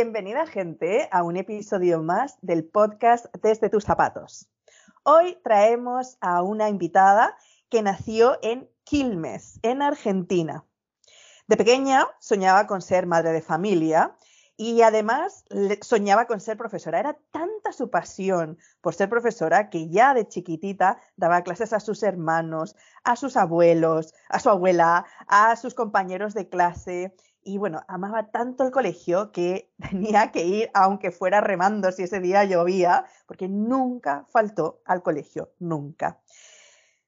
Bienvenida gente a un episodio más del podcast Desde tus zapatos. Hoy traemos a una invitada que nació en Quilmes, en Argentina. De pequeña soñaba con ser madre de familia y además soñaba con ser profesora. Era tanta su pasión por ser profesora que ya de chiquitita daba clases a sus hermanos, a sus abuelos, a su abuela, a sus compañeros de clase. Y bueno, amaba tanto el colegio que tenía que ir aunque fuera remando si ese día llovía, porque nunca faltó al colegio, nunca.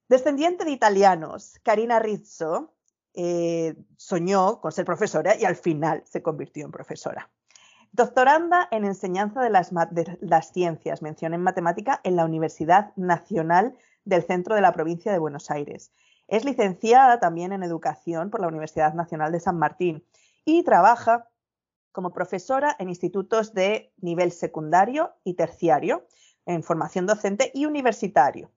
Descendiente de italianos, Karina Rizzo eh, soñó con ser profesora y al final se convirtió en profesora. Doctoranda en enseñanza de las, ciencias, mención en matemática, en la Universidad Nacional del Centro de la Provincia de Buenos Aires. Es licenciada también en educación por la Universidad Nacional de San Martín y trabaja como profesora en institutos de nivel secundario y terciario, en formación docente y universitario.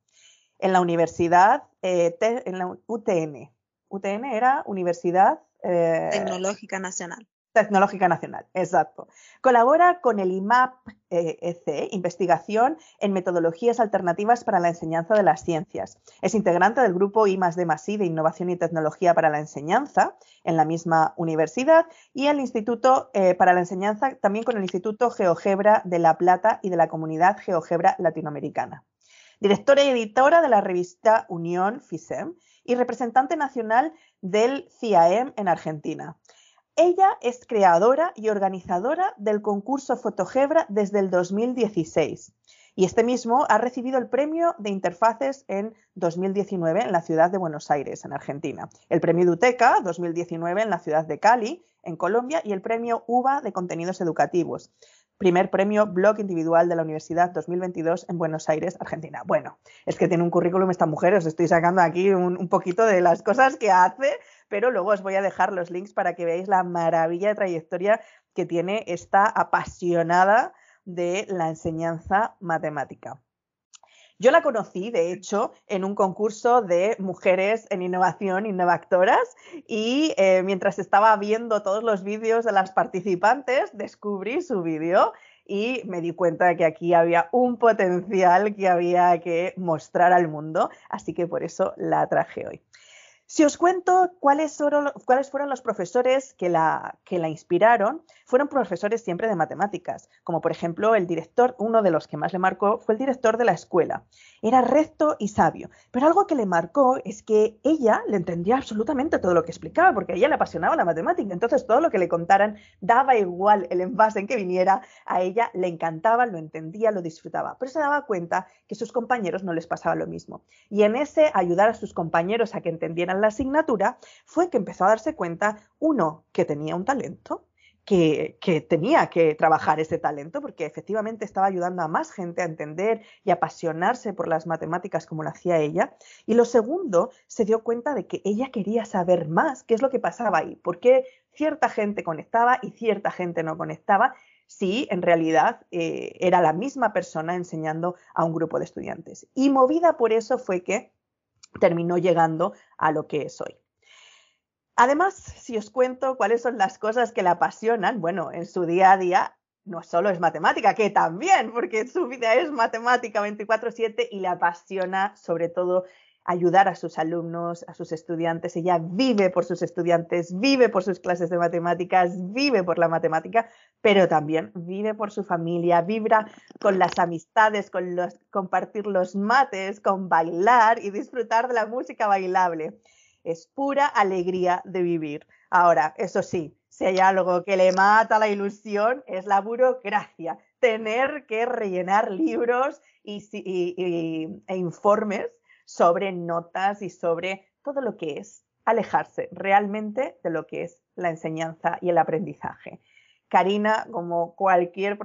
En la universidad, eh, en la UTN. UTN era Universidad eh, Tecnológica Nacional. Tecnológica Nacional, exacto. Colabora con el IMAP-EC, e Investigación en Metodologías Alternativas para la Enseñanza de las Ciencias. Es integrante del grupo I de Masí de Innovación y Tecnología para la Enseñanza en la misma universidad y el Instituto eh, para la Enseñanza también con el Instituto GeoGebra de La Plata y de la Comunidad GeoGebra Latinoamericana. Directora y editora de la revista Unión FISEM y representante nacional del CIAEM en Argentina. Ella es creadora y organizadora del concurso Fotogebra desde el 2016 y este mismo ha recibido el premio de interfaces en 2019 en la ciudad de Buenos Aires, en Argentina, el premio Duteca 2019 en la ciudad de Cali, en Colombia, y el premio UBA de contenidos educativos. Primer premio blog individual de la Universidad 2022 en Buenos Aires, Argentina. Bueno, es que tiene un currículum esta mujer, os estoy sacando aquí un, un poquito de las cosas que hace pero luego os voy a dejar los links para que veáis la maravilla de trayectoria que tiene esta apasionada de la enseñanza matemática. Yo la conocí, de hecho, en un concurso de mujeres en innovación, innovactoras, y eh, mientras estaba viendo todos los vídeos de las participantes, descubrí su vídeo y me di cuenta de que aquí había un potencial que había que mostrar al mundo, así que por eso la traje hoy. Si os cuento cuáles fueron, los profesores que la, que la, inspiraron, fueron profesores siempre de matemáticas, como por ejemplo el director, uno de los que más le marcó fue el director de la escuela. Era recto y sabio, pero algo que le marcó es que ella le entendía absolutamente todo lo que explicaba, porque a ella le apasionaba la matemática, entonces todo lo que le contaran daba igual el envase en que viniera, a ella le encantaba, lo entendía, lo disfrutaba, pero se daba cuenta que sus compañeros no les pasaba lo mismo. Y en ese ayudar a sus compañeros a que entendieran la asignatura, fue que empezó a darse cuenta, uno, que tenía un talento, que, tenía que trabajar ese talento porque efectivamente estaba ayudando a más gente a entender y apasionarse por las matemáticas como lo hacía ella. Y lo segundo, se dio cuenta de que ella quería saber más qué es lo que pasaba ahí, por qué cierta gente conectaba y cierta gente no conectaba, si en realidad eh, era la misma persona enseñando a un grupo de estudiantes. Y movida por eso fue que terminó llegando a lo que es hoy. Además, si os cuento cuáles son las cosas que la apasionan, bueno, en su día a día no solo es matemática, que también, porque su vida es matemática 24/7 y le apasiona sobre todo ayudar a sus alumnos, a sus estudiantes. Ella vive por sus estudiantes, vive por sus clases de matemáticas, vive por la matemática, pero también vive por su familia, vibra con las amistades, con los, compartir los mates, con bailar y disfrutar de la música bailable. Es pura alegría de vivir. Ahora, eso sí, si hay algo que le mata la ilusión es la burocracia, tener que rellenar libros y, e informes sobre notas y sobre todo lo que es alejarse realmente de lo que es la enseñanza y el aprendizaje. Karina, como cualquier,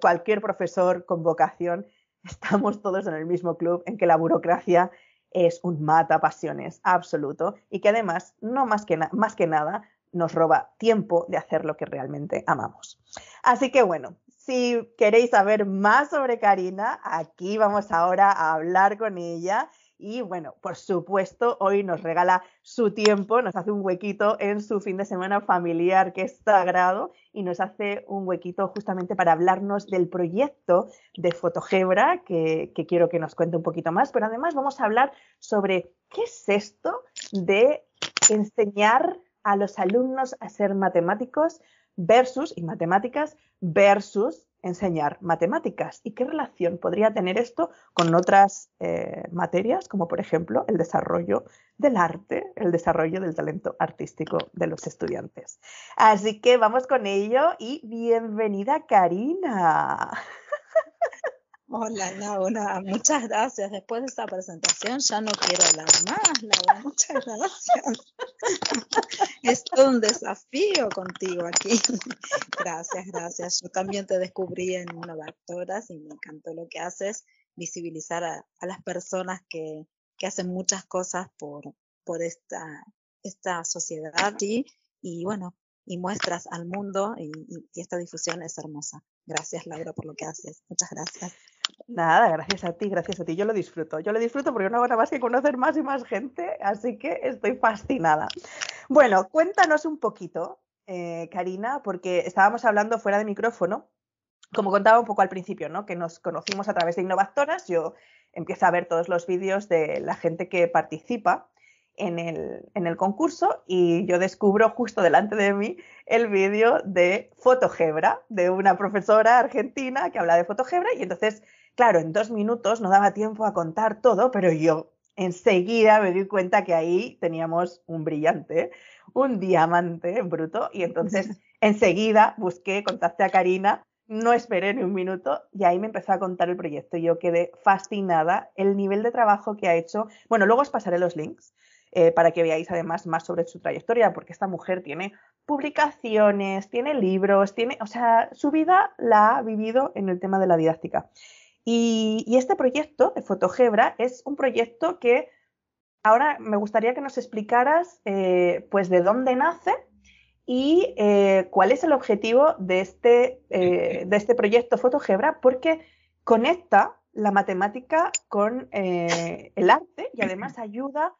cualquier profesor con vocación, estamos todos en el mismo club en que la burocracia es un mata pasiones absoluto y que además, no más que, más que nada, nos roba tiempo de hacer lo que realmente amamos. Así que bueno, si queréis saber más sobre Karina, aquí vamos ahora a hablar con ella Y bueno, por supuesto, hoy nos regala su tiempo, nos hace un huequito en su fin de semana familiar que es sagrado y nos hace un huequito justamente para hablarnos del proyecto de Fotogebra que, que quiero que nos cuente un poquito más. Pero además vamos a hablar sobre qué es esto de enseñar a los alumnos a ser matemáticos versus, y matemáticas, versus enseñar matemáticas y qué relación podría tener esto con otras eh, materias, como por ejemplo el desarrollo del arte, el desarrollo del talento artístico de los estudiantes. Así que vamos con ello y bienvenida Karina. Hola Laura, muchas gracias. Después de esta presentación ya no quiero hablar más, Laura, muchas gracias. Es todo un desafío contigo aquí. Gracias, gracias. Yo también te descubrí en Innovactoras y me encantó lo que haces, visibilizar a, las personas que, hacen muchas cosas por, esta, esta sociedad y, y bueno, y muestras al mundo y, y esta difusión es hermosa. Gracias, Laura, por lo que haces. Muchas gracias. Nada, gracias a ti, gracias a ti. Yo lo disfruto. Yo lo disfruto porque no hago nada más que conocer más y más gente, así que estoy fascinada. Bueno, cuéntanos un poquito, eh, Karina, porque estábamos hablando fuera de micrófono, como contaba un poco al principio, ¿no? Que nos conocimos a través de Innovadoras. Yo empiezo a ver todos los vídeos de la gente que participa en el, en el, concurso y yo descubro justo delante de mí el vídeo de Fotogebra, de una profesora argentina que habla de Fotogebra y entonces, claro, en dos minutos no daba tiempo a contar todo, pero yo enseguida me di cuenta que ahí teníamos un brillante, un diamante bruto y entonces enseguida busqué, contacté a Karina no esperé ni un minuto y ahí me empezó a contar el proyecto. Yo quedé fascinada el nivel de trabajo que ha hecho. Bueno, luego os pasaré los links, eh, para que veáis además más sobre su trayectoria, porque esta mujer tiene publicaciones, tiene libros, tiene, o sea, su vida la ha vivido en el tema de la didáctica. Y, este proyecto de Fotogebra es un proyecto que ahora me gustaría que nos explicaras, eh, pues, de dónde nace y eh, cuál es el objetivo de este, de este proyecto Fotogebra, porque conecta la matemática con el arte y además ayuda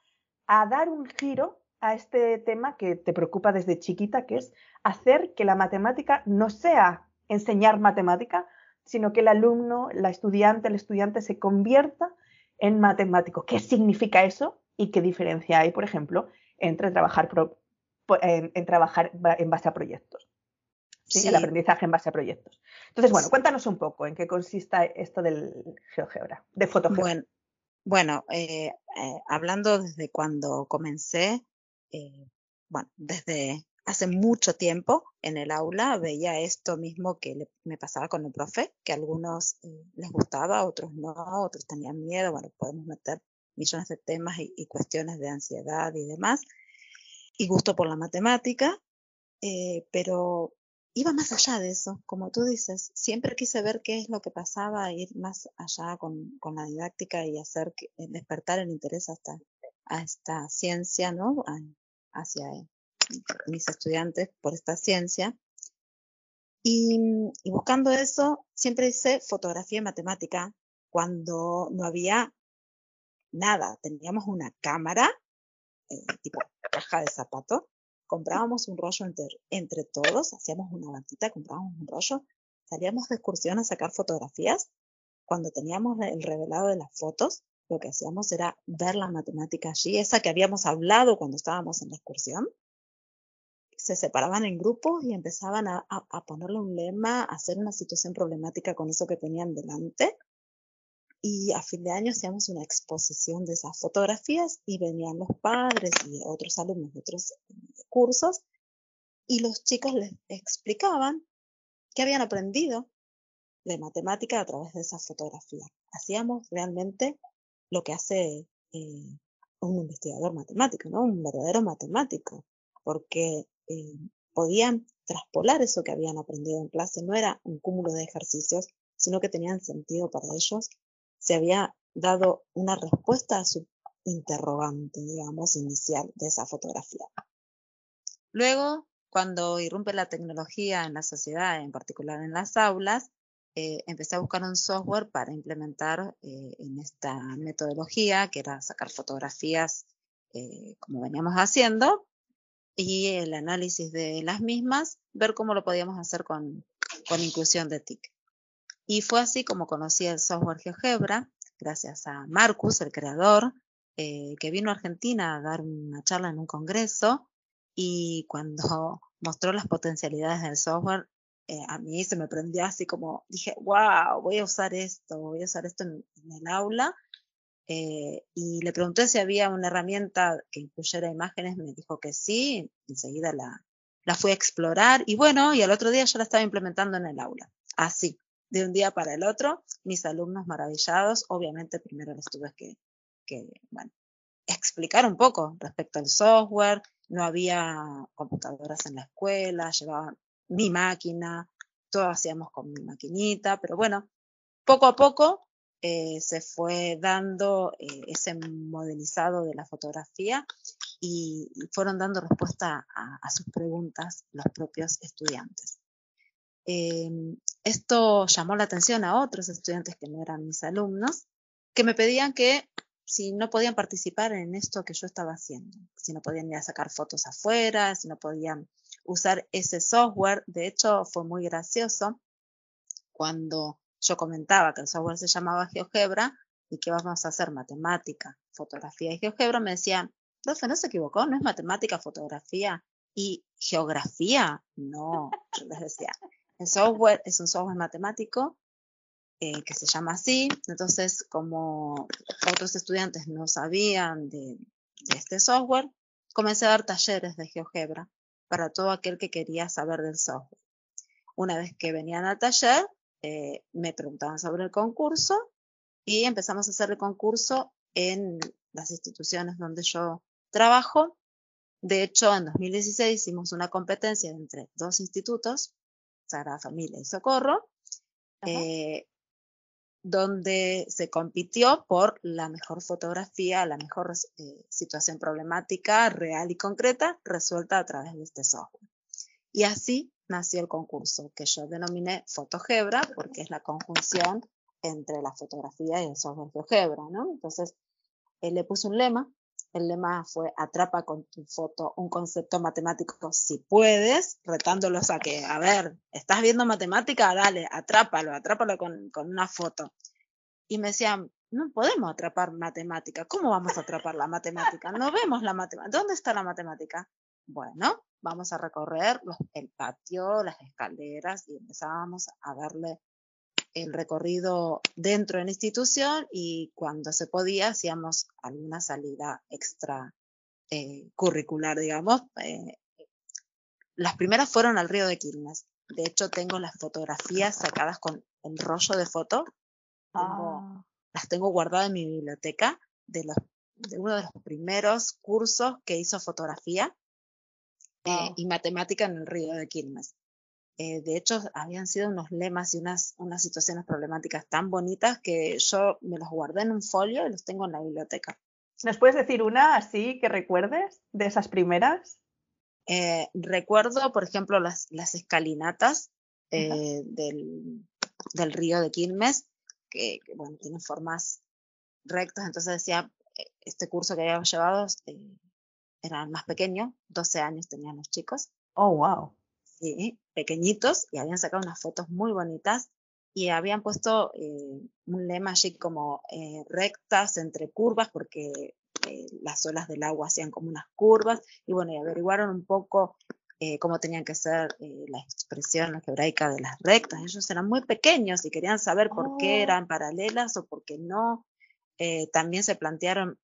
a dar un giro a este tema que te preocupa desde chiquita, que es hacer que la matemática no sea enseñar matemática, sino que el alumno, la estudiante, el estudiante se convierta en matemático. ¿Qué significa eso y qué diferencia hay, por ejemplo, entre trabajar, en, trabajar en base a proyectos? ¿sí? El aprendizaje en base a proyectos. Entonces, bueno, cuéntanos un poco en qué consiste esto del GeoGebra, de fotogebra. Bueno, eh, eh, hablando desde cuando comencé, eh, bueno, desde hace mucho tiempo en el aula veía esto mismo que me pasaba con el profe, que a algunos les gustaba, a otros no, otros tenían miedo, bueno, podemos meter millones de temas y, cuestiones de ansiedad y demás, y gusto por la matemática, pero iba más allá de eso, como tú dices, siempre quise ver qué es lo que pasaba, ir más allá con, con la didáctica y hacer que, eh, despertar el interés hasta a esta ciencia, ¿no? hacia mis estudiantes por esta ciencia. Y, buscando eso, siempre hice fotografía y matemática cuando no había nada. Teníamos una cámara, eh, tipo caja de zapatos, comprábamos un rollo entre, entre todos, hacíamos una batita, comprábamos un rollo, salíamos de excursión a sacar fotografías. Cuando teníamos el revelado de las fotos, lo que hacíamos era ver la matemática allí, esa que habíamos hablado cuando estábamos en la excursión. Se separaban en grupos y empezaban a, a ponerle un lema, a hacer una situación problemática con eso que tenían delante y a fin de año hacíamos una exposición de esas fotografías y venían los padres y otros alumnos de otros eh, cursos y los chicos les explicaban qué habían aprendido de matemática a través de esa fotografía. Hacíamos realmente lo que hace eh, un investigador matemático, ¿no? Un verdadero matemático, porque eh, podían traspolar eso que habían aprendido en clase. No era un cúmulo de ejercicios, sino que tenían sentido para ellos se había dado una respuesta a su interrogante, digamos, inicial de esa fotografía. Luego, cuando irrumpe la tecnología en la sociedad, en particular en las aulas, eh, empecé a buscar un software para implementar eh, en esta metodología, que era sacar fotografías eh, como veníamos haciendo, y el análisis de las mismas, ver cómo lo podíamos hacer con, con inclusión de TIC. Y fue así como conocí el software GeoGebra, gracias a Marcus, el creador, que vino a Argentina a dar una charla en un congreso y cuando mostró las potencialidades del software, eh, a mí se me prendió así como, dije, wow, voy a usar esto, voy a usar esto en, el aula. Eh, y le pregunté si había una herramienta que incluyera imágenes, me dijo que sí, enseguida la, la fui a explorar y bueno, y al otro día ya la estaba implementando en el aula, así, de un día para el otro, mis alumnos maravillados, obviamente primero les tuve que, que explicar un poco respecto al software, no había computadoras en la escuela, llevaban mi máquina, todo hacíamos con mi maquinita, pero bueno, poco a poco eh, se fue dando eh, ese modelizado de la fotografía y, fueron dando respuesta a, sus preguntas los propios estudiantes. Em, esto llamó la atención a otros estudiantes que no eran mis alumnos, que me pedían que si no podían participar en esto que yo estaba haciendo, si no podían ir a sacar fotos afuera, si no podían usar ese software. De hecho, fue muy gracioso cuando yo comentaba que el software se llamaba GeoGebra y que vamos a hacer matemática, fotografía y GeoGebra, me decían, profe, no se equivocó, no es matemática, fotografía y geografía. No, yo les decía, el software es un software matemático eh, que se llama así. Entonces, como otros estudiantes no sabían de, este software, comencé a dar talleres de GeoGebra para todo aquel que quería saber del software. Una vez que venían al taller, eh, me preguntaban sobre el concurso y empezamos a hacer el concurso en las instituciones donde yo trabajo. De hecho, en 2016 hicimos una competencia entre dos institutos, Sagrada Familia y Socorro, eh, donde se compitió por la mejor fotografía, la mejor eh, situación problemática real y concreta resuelta a través de este software. Y así nació el concurso, que yo denominé Fotogebra, porque es la conjunción entre la fotografía y el software GeoGebra, ¿no? Entonces, él le puso un lema el lema fue atrapa con tu foto un concepto matemático si puedes, retándolos a que, a ver, ¿estás viendo matemática? Dale, atrápalo, atrápalo con, con una foto. Y me decían, no podemos atrapar matemática. ¿Cómo vamos a atrapar la matemática? No vemos la matemática. ¿Dónde está la matemática? Bueno, vamos a recorrer el patio, las escaleras y empezábamos a darle el recorrido dentro de la institución y cuando se podía hacíamos alguna salida extra eh, curricular, digamos. Eh, las primeras fueron al río de Quilmes. De hecho, tengo las fotografías sacadas con el rollo de foto. Ah. Las tengo guardadas en mi biblioteca de, los, de uno de los primeros cursos que hizo fotografía eh, y matemática en el río de Quilmes. Eh, de hecho, habían sido unos lemas y unas, unas situaciones problemáticas tan bonitas que yo me los guardé en un folio y los tengo en la biblioteca. ¿Nos puedes decir una así que recuerdes de esas primeras? Eh, recuerdo, por ejemplo, las, las escalinatas eh, del, del, río de Quilmes, que, bueno, tienen formas rectas, entonces decía, este curso que habíamos llevado era más pequeño, 12 años tenían los chicos. Oh, wow pequeñitos, y habían sacado unas fotos muy bonitas y habían puesto eh, un lema allí como eh, rectas entre curvas porque eh, las olas del agua hacían como unas curvas y bueno, y averiguaron un poco cómo tenían que ser la expresión algebraica de las rectas. Ellos eran muy pequeños y querían saber por qué oh. eran paralelas o por qué no. también se plantearon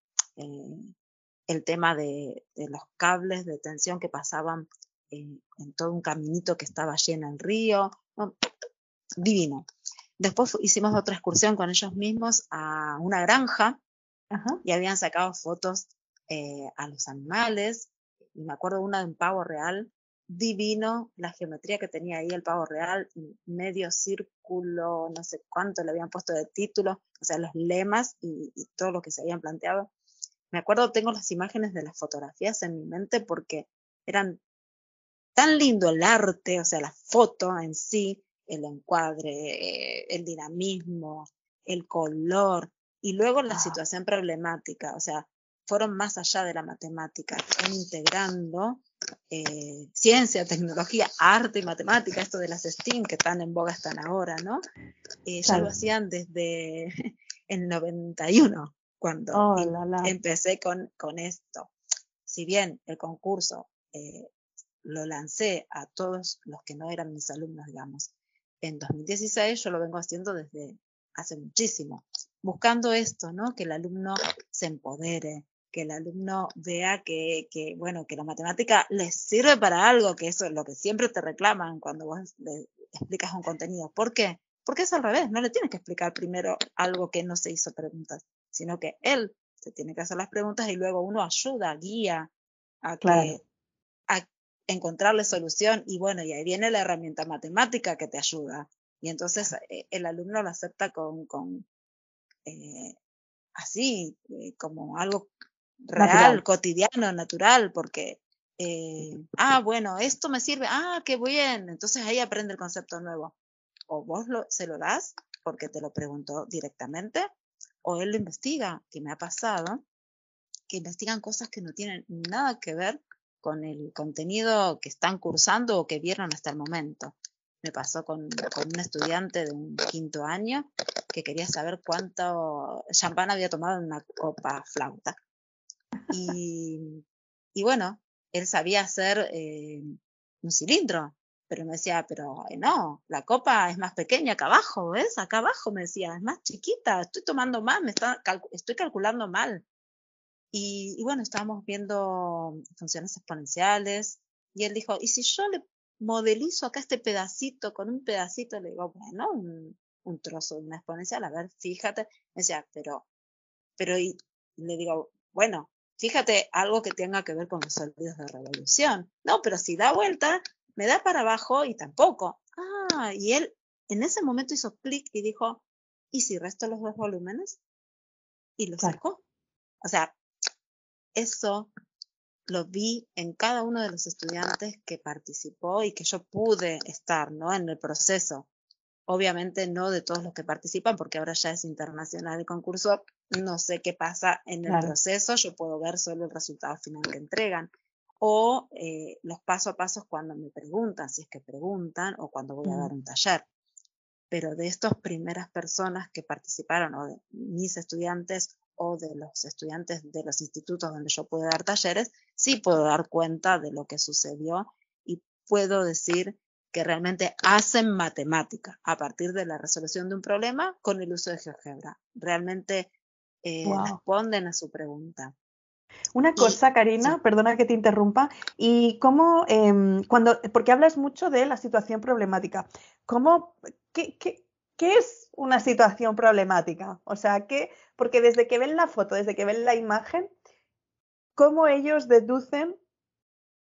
el tema de, de, los cables de tensión que pasaban en, todo un caminito que estaba allí en el río. divino. Después hicimos otra excursión con ellos mismos a una granja y habían sacado fotos eh, a los animales. Y me acuerdo una de un pavo real, divino, la geometría que tenía ahí el pavo real, medio círculo, no sé cuánto le habían puesto de título, o sea, los lemas y, y todo lo que se habían planteado. Me acuerdo, tengo las imágenes de las fotografías en mi mente porque eran tan lindo el arte, o sea, la foto en sí, el encuadre, el dinamismo, el color y luego la situación problemática. O sea, fueron más allá de la matemática, están integrando eh, ciencia, tecnología, arte y matemática, esto de las STEAM que tan en boga están ahora, ¿no? Eh, Ya lo hacían desde el 91, cuando Oh, em- la, la. empecé con, con esto. Si bien el concurso eh, lo lancé a todos los que no eran mis alumnos, digamos, en 2016, yo lo vengo haciendo desde hace muchísimo, buscando esto, ¿no? Que el alumno se empodere, que el alumno vea que, que, bueno, que la matemática les sirve para algo, que eso es lo que siempre te reclaman cuando vos le explicas un contenido. ¿Por qué? Porque es al revés, no le tienes que explicar primero algo que no se hizo preguntas, sino que él se tiene que hacer las preguntas y luego uno ayuda, guía a que Claro. a encontrarle solución y bueno, y ahí viene la herramienta matemática que te ayuda. Y entonces eh, el alumno lo acepta con, con eh, así, eh, como algo real, Natural. cotidiano, natural, porque, eh, ah, bueno, esto me sirve, ah, qué bien, entonces ahí aprende el concepto nuevo. O vos lo, se lo das porque te lo preguntó directamente, o él lo investiga, que me ha pasado, que investigan cosas que no tienen nada que ver con el contenido que están cursando o que vieron hasta el momento. Me pasó con, con un estudiante de un quinto año que quería saber cuánto champán había tomado en una copa flauta. Y, y bueno, él sabía hacer eh, un cilindro, pero me decía, pero eh, no, la copa es más pequeña acá abajo, ¿ves? Acá abajo me decía, es más chiquita, estoy tomando más, me está, estoy calculando mal. Y, y bueno, estábamos viendo funciones exponenciales y él dijo, ¿y si yo le modelizo acá este pedacito con un pedacito? Le digo, bueno, un, un trozo de una exponencial, a ver, fíjate. Me decía, pero, pero, y le digo, bueno, fíjate algo que tenga que ver con los sólidos de revolución. No, pero si da vuelta, me da para abajo y tampoco. Ah, y él en ese momento hizo clic y dijo, ¿y si resto los dos volúmenes? Y lo Claro. sacó. O sea, eso lo vi en cada uno de los estudiantes que participó y que yo pude estar, ¿no? En el proceso. Obviamente no de todos los que participan, porque ahora ya es internacional el concurso. No sé qué pasa en el Claro. proceso, yo puedo ver solo el resultado final que entregan. O eh, los paso a pasos cuando me preguntan, si es que preguntan, o cuando voy a Mm. dar un taller. Pero de estas primeras personas que participaron, o de mis estudiantes, o de los estudiantes de los institutos donde yo pude dar talleres, sí puedo dar cuenta de lo que sucedió y puedo decir que realmente hacen matemática a partir de la resolución de un problema con el uso de GeoGebra. Realmente eh, Wow. responden a su pregunta. Una cosa, Karina, sí. perdona que te interrumpa, y cómo, em, cuando, porque hablas mucho de la situación problemática, ¿cómo, qué, qué- qué es una situación problemática? O sea, ¿qué, porque desde que ven la foto, desde que ven la imagen, ¿cómo ellos deducen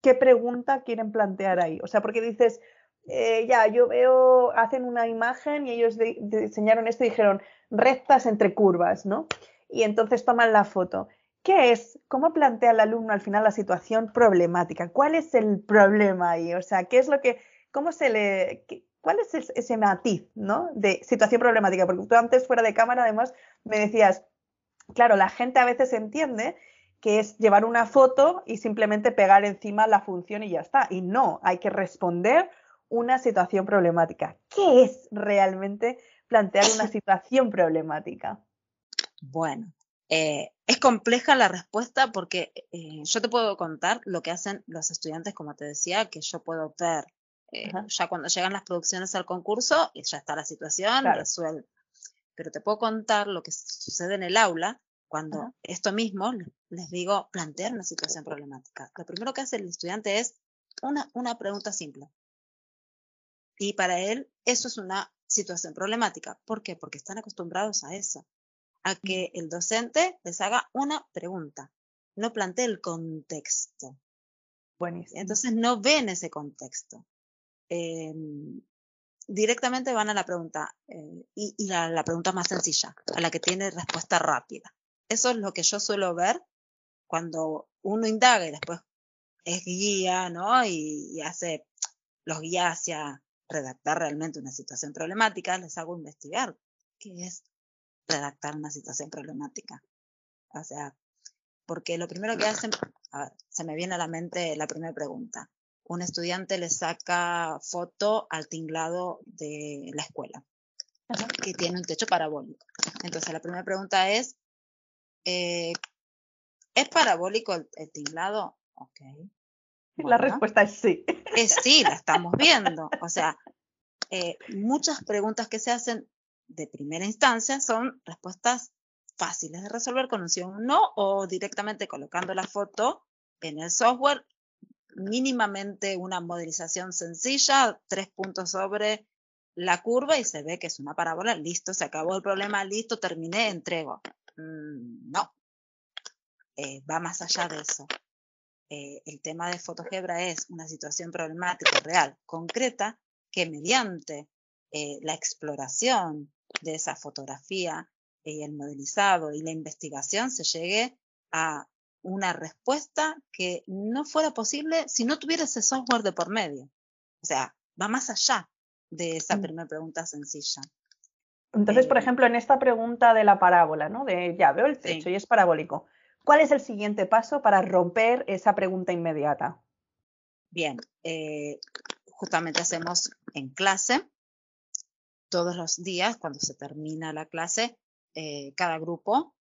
qué pregunta quieren plantear ahí? O sea, porque dices, eh, ya, yo veo, hacen una imagen y ellos de- diseñaron esto y dijeron rectas entre curvas, ¿no? Y entonces toman la foto. ¿Qué es? ¿Cómo plantea el alumno al final la situación problemática? ¿Cuál es el problema ahí? O sea, ¿qué es lo que, cómo se le, qué- cuál es es- ese matiz, ¿no? De situación problemática. Porque tú antes fuera de cámara además me decías, claro, la gente a veces entiende que es llevar una foto y simplemente pegar encima la función y ya está. Y no, hay que responder una situación problemática. ¿Qué es realmente plantear una situación problemática? Bueno, eh, es compleja la respuesta porque eh, yo te puedo contar lo que hacen los estudiantes, como te decía, que yo puedo ver eh, ya cuando llegan las producciones al concurso y ya está la situación Claro. resuelta. Pero te puedo contar lo que sucede en el aula cuando Ajá. esto mismo le- les digo plantear una situación problemática. Lo primero que hace el estudiante es una, una pregunta simple. Y para él eso es una situación problemática. ¿Por qué? Porque están acostumbrados a eso a que el docente les haga una pregunta, no plantee el contexto. Buenísimo. Entonces no ven ese contexto. Eh, directamente van a la pregunta, eh, y, la pregunta más sencilla, a la que tiene respuesta rápida. Eso es lo que yo suelo ver cuando uno indaga y después es guía, ¿no? Y, y hace, los guía hacia redactar realmente una situación problemática, les hago investigar qué es redactar una situación problemática. O sea, porque lo primero que hacen, a ver, se me viene a la mente la primera pregunta. Un estudiante le saca foto al tinglado de la escuela, que tiene un techo parabólico. Entonces, la primera pregunta es, eh, ¿es parabólico el, tinglado? Ok. la respuesta es sí. Es sí, la estamos viendo. O sea, eh, muchas preguntas que se hacen de primera instancia son respuestas fáciles de resolver con un sí o un no o directamente colocando la foto en el software, mínimamente una modelización sencilla, tres puntos sobre la curva y se ve que es una parábola, listo, se acabó el problema, listo, terminé, entrego. Mm, no, eh, va más allá de eso. Eh, el tema de FotoGebra es una situación problemática real, concreta, que mediante eh, la exploración de esa fotografía y el modelizado y la investigación se llegue a una respuesta que no fuera posible si no tuviera ese software de por medio. O sea, va más allá de esa mm. primera pregunta sencilla. Entonces, por eh, ejemplo, en esta pregunta de la parábola, ¿no? De ya veo el techo y es parabólico. ¿Cuál es el siguiente paso para romper esa pregunta inmediata? Bien, eh, justamente hacemos en clase todos los días, cuando se termina la clase, eh, cada grupo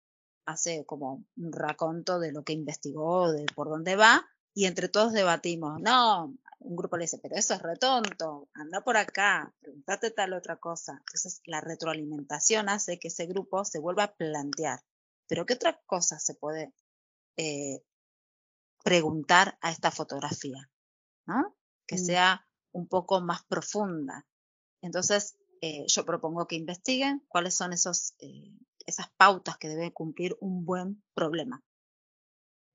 hace como un raconto de lo que investigó, de por dónde va, y entre todos debatimos. No, un grupo le dice, pero eso es retonto, anda por acá, pregúntate tal otra cosa. Entonces, la retroalimentación hace que ese grupo se vuelva a plantear, pero ¿qué otra cosa se puede eh, preguntar a esta fotografía? ¿no? Que mm. sea un poco más profunda. Entonces, eh, yo propongo que investiguen cuáles son esos, eh, esas pautas que debe cumplir un buen problema.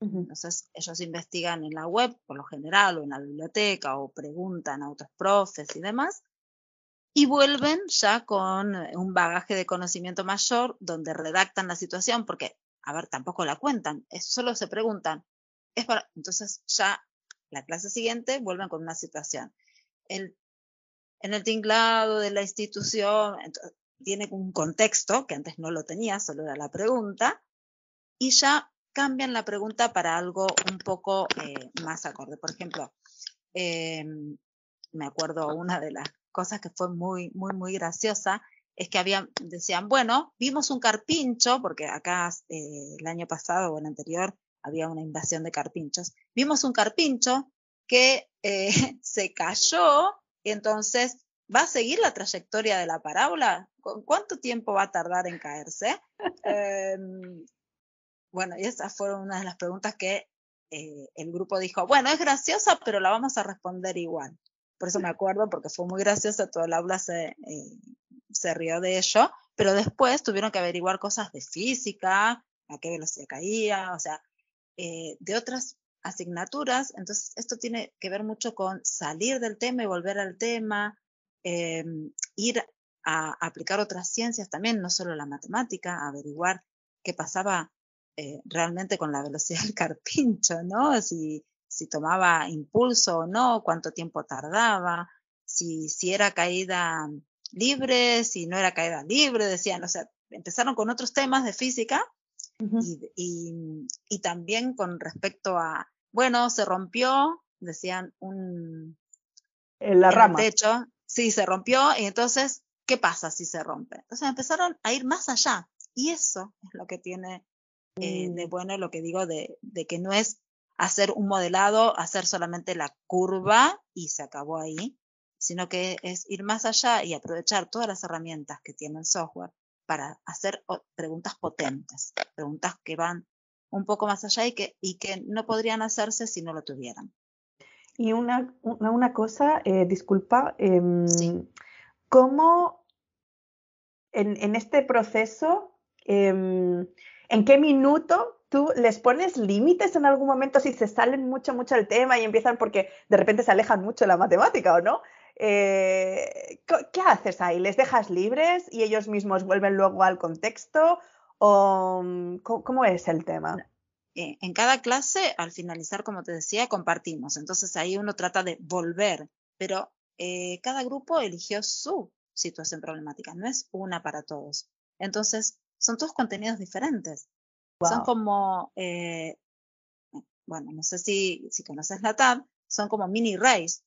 Entonces, ellos investigan en la web, por lo general, o en la biblioteca, o preguntan a otros profes y demás, y vuelven ya con un bagaje de conocimiento mayor, donde redactan la situación, porque, a ver, tampoco la cuentan, solo se preguntan. Es para, entonces, ya la clase siguiente vuelven con una situación. El en el tinglado de la institución, tiene un contexto que antes no lo tenía, solo era la pregunta, y ya cambian la pregunta para algo un poco eh, más acorde. Por ejemplo, em, me acuerdo una de las cosas que fue muy, muy, muy graciosa, es que decían, bueno, vimos un carpincho, porque acá eh, el año pasado o el anterior había una invasión de carpinchos, vimos un carpincho que eh, se cayó entonces, ¿va a seguir la trayectoria de la parábola? ¿Cuánto tiempo va a tardar en caerse? Em, bueno, y esas fueron una de las preguntas que eh, el grupo dijo, bueno, es graciosa, pero la vamos a responder igual. Por eso me acuerdo, porque fue muy graciosa, todo el aula se, eh, se rió de ello, pero después tuvieron que averiguar cosas de física, a qué velocidad caía, o sea, eh, de otras asignaturas. Entonces, esto tiene que ver mucho con salir del tema y volver al tema, eh, ir a, aplicar otras ciencias también, no solo la matemática, averiguar qué pasaba eh, realmente con la velocidad del carpincho, ¿no? Si, si tomaba impulso o no, cuánto tiempo tardaba, si, si era caída libre, si no era caída libre, decían, o sea, empezaron con otros temas de física y, y, también con respecto a, bueno, se rompió, decían, un... En la rama. De hecho, sí, se rompió y entonces, ¿qué pasa si se rompe? Entonces empezaron a ir más allá y eso es lo que tiene eh, de mm. bueno lo que digo de, de que no es hacer un modelado, hacer solamente la curva y se acabó ahí, sino que es ir más allá y aprovechar todas las herramientas que tiene el software para hacer preguntas potentes, preguntas que van un poco más allá y que, y que no podrían hacerse si no lo tuvieran. Y una, una, cosa, eh, disculpa, em, ¿cómo en, en, este proceso, em, en qué minuto tú les pones límites en algún momento si se salen mucho, mucho del tema y empiezan porque de repente se alejan mucho de la matemática o no? Eh, ¿Qué haces ahí? ¿Les dejas libres y ellos mismos vuelven luego al contexto? ¿O mm, cómo es el tema? Eh, en cada clase, al finalizar, como te decía, compartimos. Entonces ahí uno trata de volver, pero eh, cada grupo eligió su situación problemática, no es una para todos. Entonces, son todos contenidos diferentes. Son como, eh, bueno, no sé si, si conoces la TAB, son como mini race,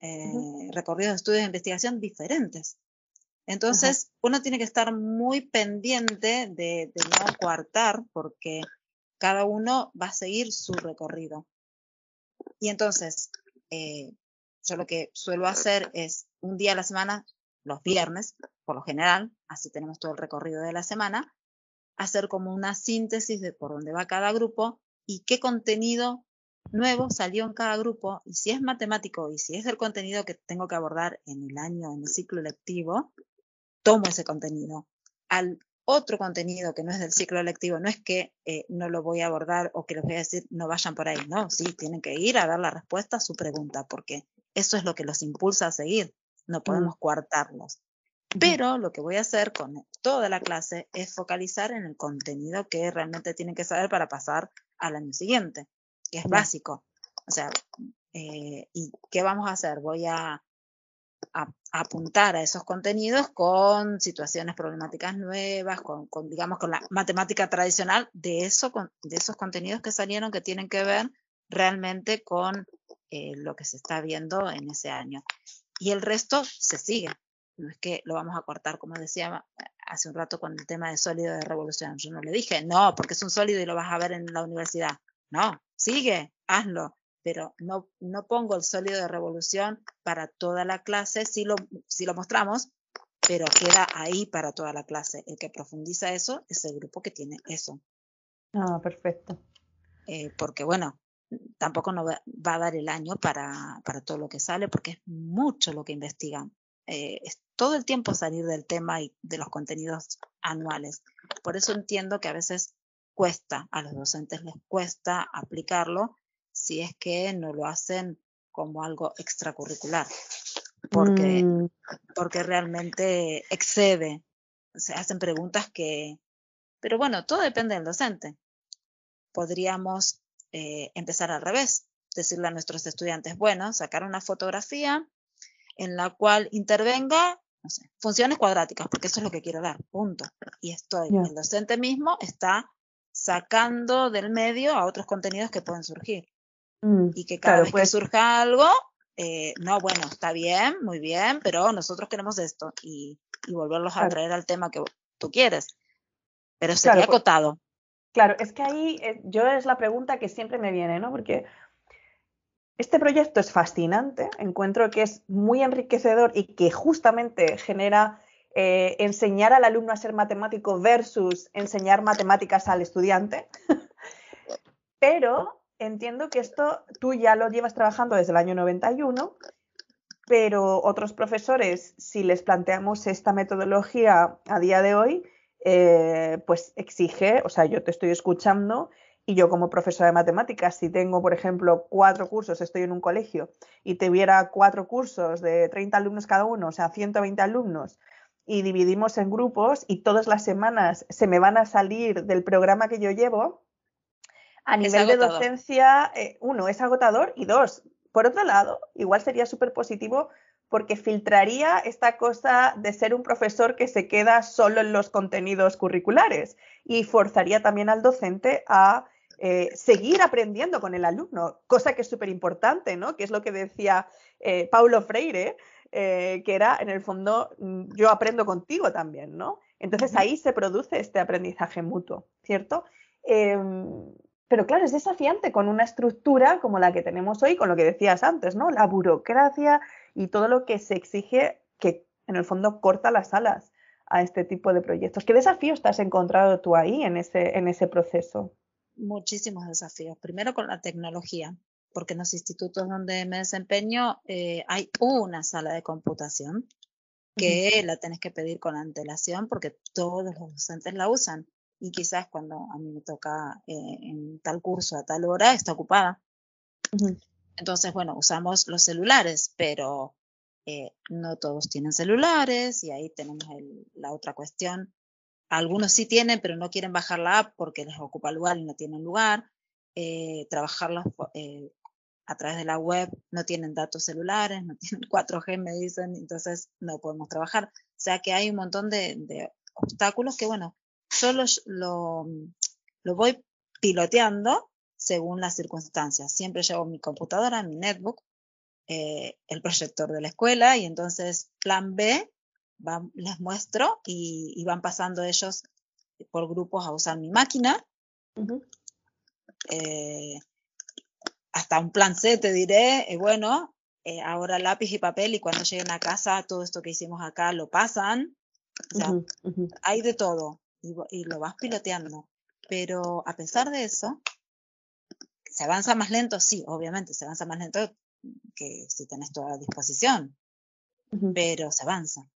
eh, recorridos de estudios de investigación diferentes. Entonces, uno tiene que estar muy pendiente de, no coartar porque cada uno va a seguir su recorrido. Y entonces, eh, yo lo que suelo hacer es un día a la semana, los viernes, por lo general, así tenemos todo el recorrido de la semana, hacer como una síntesis de por dónde va cada grupo y qué contenido nuevo salió en cada grupo y si es matemático y si es el contenido que tengo que abordar en el año, en el ciclo lectivo, tomo ese contenido. Al otro contenido que no es del ciclo lectivo, no es que eh, no lo voy a abordar o que les voy a decir no vayan por ahí, no, sí, tienen que ir a dar la respuesta a su pregunta porque eso es lo que los impulsa a seguir, no podemos mm. coartarlos. Pero lo que voy a hacer con toda la clase es focalizar en el contenido que realmente tienen que saber para pasar al año siguiente, que es básico. O sea, eh, ¿y qué vamos a hacer? Voy a, apuntar a esos contenidos con situaciones problemáticas nuevas, con, digamos, con la matemática tradicional de, eso, de esos contenidos que salieron que tienen que ver realmente con eh, lo que se está viendo en ese año. Y el resto se sigue. No es que lo vamos a cortar, como decía hace un rato con el tema de sólido de revolución. Yo no le dije, no, porque es un sólido y lo vas a ver en la universidad. No, sigue, hazlo, pero no, no pongo el sólido de revolución para toda la clase, si lo, si lo mostramos, pero queda ahí para toda la clase. El que profundiza eso es el grupo que tiene eso. Ah, perfecto. Eh, porque bueno, tampoco no va, a dar el año para, para, todo lo que sale, porque es mucho lo que investigan. Eh, es todo el tiempo salir del tema y de los contenidos anuales. Por eso entiendo que a veces cuesta, a los docentes les cuesta aplicarlo si es que no lo hacen como algo extracurricular, porque, mm. porque realmente excede, se hacen preguntas que, pero bueno, todo depende del docente. Podríamos eh, empezar al revés, decirle a nuestros estudiantes, bueno, sacar una fotografía en la cual intervenga no sé, funciones cuadráticas, porque eso es lo que quiero dar, punto. Y estoy, el docente mismo está sacando del medio a otros contenidos que pueden surgir. Mm, y que cada vez que pues surja algo, eh, no, bueno, está bien, muy bien, pero nosotros queremos esto y, volverlos a traer al tema que tú quieres. Pero sería pues acotado. Claro, es que ahí eh, yo es la pregunta que siempre me viene, ¿no? Porque este proyecto es fascinante, encuentro que es muy enriquecedor y que justamente genera eh, enseñar al alumno a ser matemático versus enseñar matemáticas al estudiante. pero entiendo que esto tú ya lo llevas trabajando desde el año 91, pero otros profesores, si les planteamos esta metodología a día de hoy, eh, pues exige, o sea, yo te estoy escuchando y yo como profesora de matemáticas, si tengo, por ejemplo, cuatro cursos, estoy en un colegio y tuviera cuatro cursos de 30 alumnos cada uno, o sea, 120 alumnos, y dividimos en grupos y todas las semanas se me van a salir del programa que yo llevo, a nivel de docencia, eh, uno, es agotador y dos, por otro lado, igual sería súper positivo porque filtraría esta cosa de ser un profesor que se queda solo en los contenidos curriculares y forzaría también al docente a eh, seguir aprendiendo con el alumno, cosa que es súper importante, ¿no? Que es lo que decía eh, Paulo Freire, eh, que era, en el fondo, mm, yo aprendo contigo también, ¿no? Entonces ahí se produce este aprendizaje mutuo, ¿cierto? Em, pero claro, es desafiante con una estructura como la que tenemos hoy, con lo que decías antes, ¿no? La burocracia y todo lo que se exige que en el fondo corta las alas a este tipo de proyectos. ¿Qué desafíos te has encontrado tú ahí en ese, en ese proceso? Muchísimos desafíos. Primero con la tecnología porque en los institutos donde me desempeño eh, hay una sala de computación que la tenés que pedir con antelación porque todos los docentes la usan y quizás cuando a mí me toca eh, en tal curso a tal hora está ocupada. Entonces, bueno, usamos los celulares, pero eh, no todos tienen celulares y ahí tenemos la otra cuestión. Algunos sí tienen, pero no quieren bajar la app porque les ocupa lugar y no tienen lugar. Trabajar los, a través de la web, no tienen datos celulares, no tienen 4G, me dicen, entonces no podemos trabajar. O sea que hay un montón de, obstáculos que, bueno, yo lo, lo voy piloteando según las circunstancias. Siempre llevo mi computadora, mi netbook, eh, el proyector de la escuela y entonces plan B les muestro y, van pasando ellos por grupos a usar mi máquina. Eh, hasta un plan C te diré, eh, bueno, ahora lápiz y papel y cuando lleguen a casa todo esto que hicimos acá lo pasan. O sea, hay de todo y, y, lo vas piloteando. Pero a pesar de eso, se avanza más lento, sí, obviamente, se avanza más lento que si tenés toda disposición, pero se avanza.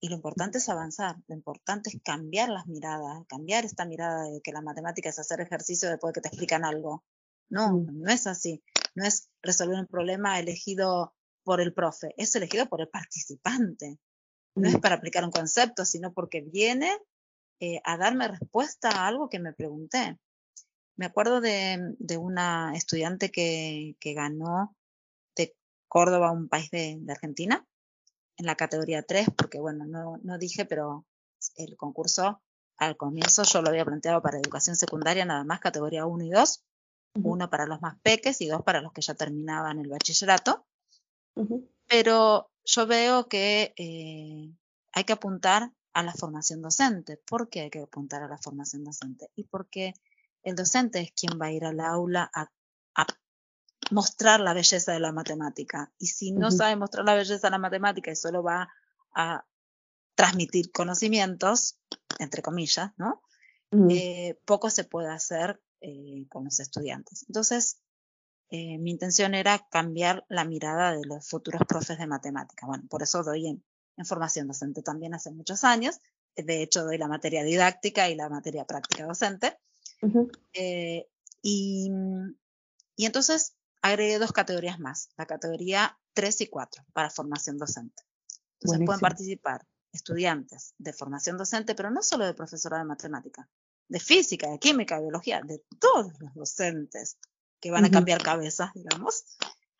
Y lo importante es avanzar, lo importante es cambiar las miradas, cambiar esta mirada de que la matemática es hacer ejercicio después de que te explican algo. No, mm. no es así. No es resolver un problema elegido por el profe, es elegido por el participante. No es mm. para aplicar un concepto, sino porque viene eh, a darme respuesta a algo que me pregunté. Me acuerdo de, una estudiante que, ganó de Córdoba, un país de, Argentina, en la categoría 3, porque bueno, no, dije, pero el concurso al comienzo yo lo había planteado para educación secundaria, nada más categoría 1 y 2, uno para los más peques y dos para los que ya terminaban el bachillerato. Pero yo veo que eh, hay que apuntar a la formación docente. ¿Por qué hay que apuntar a la formación docente? Y porque el docente es quien va a ir al aula a, mostrar la belleza de la matemática. Y si no sabe mostrar la belleza de la matemática y solo va a transmitir conocimientos, entre comillas, ¿no? Eh, poco se puede hacer eh, con los estudiantes. Entonces, eh, mi intención era cambiar la mirada de los futuros profes de matemática. Bueno, por eso doy en, formación docente también hace muchos años. De hecho, doy la materia didáctica y la materia práctica docente. Eh, y, y, entonces agregué dos categorías más, la categoría 3 y 4 para formación docente. Entonces pueden participar estudiantes de formación docente, pero no solo de profesora de matemática, de física, de química, de biología, de todos los docentes que van a cambiar cabezas, digamos,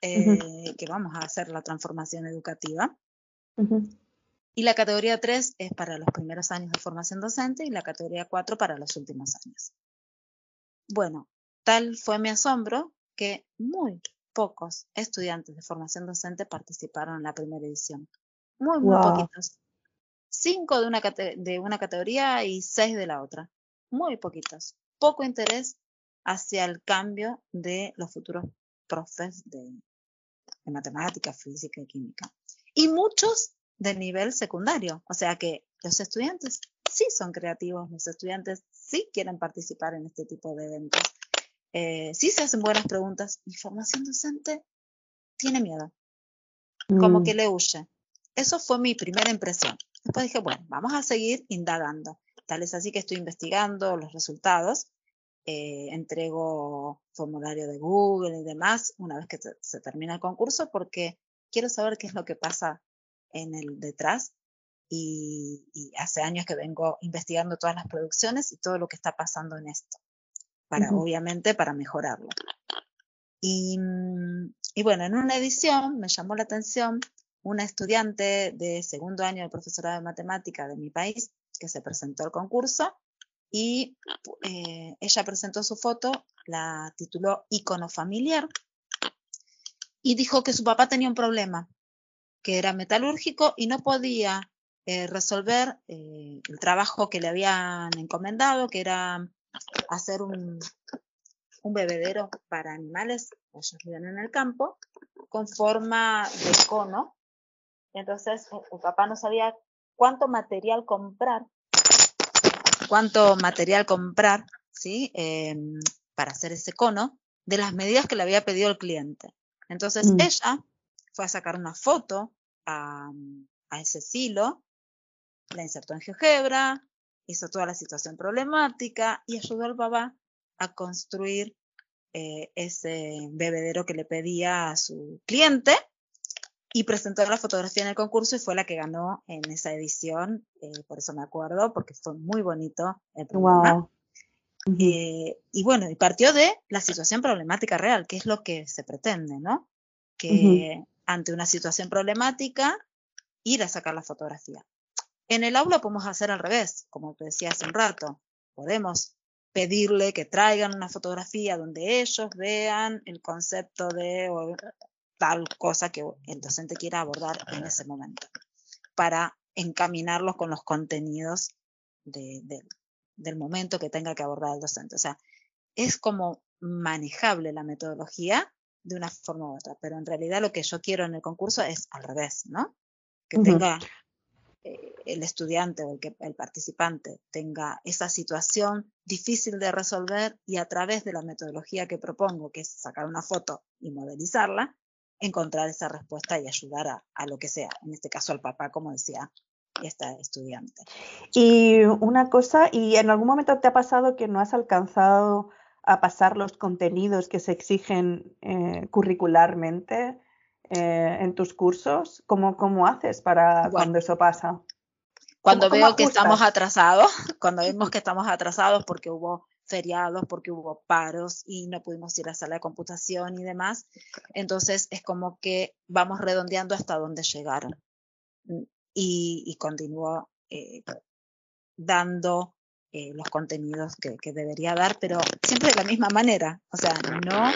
eh, que vamos a hacer la transformación educativa. Y la categoría 3 es para los primeros años de formación docente y la categoría 4 para los últimos años. Bueno, tal fue mi asombro que muy pocos estudiantes de formación docente participaron en la primera edición. Muy, muy poquitos. Cinco de una, de una categoría y seis de la otra. Muy poquitos. Poco interés hacia el cambio de los futuros profes de, de matemática, física y química. Y muchos de nivel secundario. O sea que los estudiantes sí son creativos, los estudiantes sí quieren participar en este tipo de eventos, eh, sí se hacen buenas preguntas y formación docente tiene miedo, como mm. que le huye. Eso fue mi primera impresión. Después dije, bueno, vamos a seguir indagando. Tal es así que estoy investigando los resultados, eh, entrego formulario de Google y demás una vez que se termina el concurso porque quiero saber qué es lo que pasa en el detrás y, hace años que vengo investigando todas las producciones y todo lo que está pasando en esto, para obviamente para mejorarlo. Y, y, bueno, en una edición me llamó la atención una estudiante de segundo año de profesorado de matemática de mi país que se presentó al concurso y eh, ella presentó su foto, la tituló Icono familiar y dijo que su papá tenía un problema que era metalúrgico y no podía eh, resolver eh, el trabajo que le habían encomendado, que era hacer un, un bebedero para animales, ellos viven en el campo, con forma de cono. Entonces el papá no sabía cuánto material comprar, cuánto material comprar, ¿sí? Em, para hacer ese cono, de las medidas que le había pedido el cliente. Entonces mm. ella fue a sacar una foto a, ese silo, la insertó en GeoGebra, hizo toda la situación problemática y ayudó al papá a construir eh, ese bebedero que le pedía a su cliente y presentó la fotografía en el concurso y fue la que ganó en esa edición, eh, por eso me acuerdo, porque fue muy bonito el programa. Eh, y bueno, y partió de la situación problemática real, que es lo que se pretende, ¿no? Que ante una situación problemática, ir a sacar la fotografía. En el aula podemos hacer al revés, como te decía hace un rato. Podemos pedirle que traigan una fotografía donde ellos vean el concepto de tal cosa que el docente quiera abordar en ese momento, para encaminarlos con los contenidos del momento que tenga que abordar el docente. O sea, es como manejable la metodología de una forma u otra, pero en realidad lo que yo quiero en el concurso es al revés, ¿no? Que tenga eh, el estudiante o el, participante tenga esa situación difícil de resolver y a través de la metodología que propongo, que es sacar una foto y modelizarla, encontrar esa respuesta y ayudar a, a lo que sea, en este caso al papá, como decía esta estudiante. Y una cosa, ¿y en algún momento te ha pasado que no has alcanzado a pasar los contenidos que se exigen eh, curricularmente eh, en tus cursos? ¿Cómo, cómo haces para cuando eso pasa? Cuando veo que estamos atrasados, cuando vemos que estamos atrasados porque hubo feriados, porque hubo paros y no pudimos ir a sala de computación y demás, entonces es como que vamos redondeando hasta donde llegaron y, y continúo eh, dando eh, los contenidos que, que, debería dar, pero siempre de la misma manera. O sea, no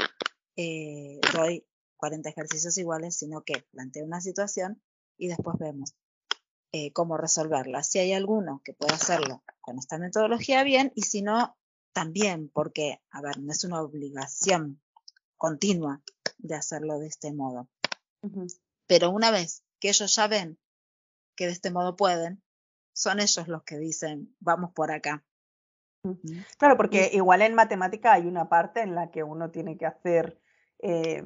eh, doy 40 ejercicios iguales, sino que planteo una situación y después vemos eh, cómo resolverla. Si hay alguno que pueda hacerlo con esta metodología, bien, y si no, también, porque, a ver, no es una obligación continua de hacerlo de este modo. Pero una vez que ellos ya ven que de este modo pueden, son ellos los que dicen, vamos por acá. Claro, porque igual en matemática hay una parte en la que uno tiene que hacer, eh,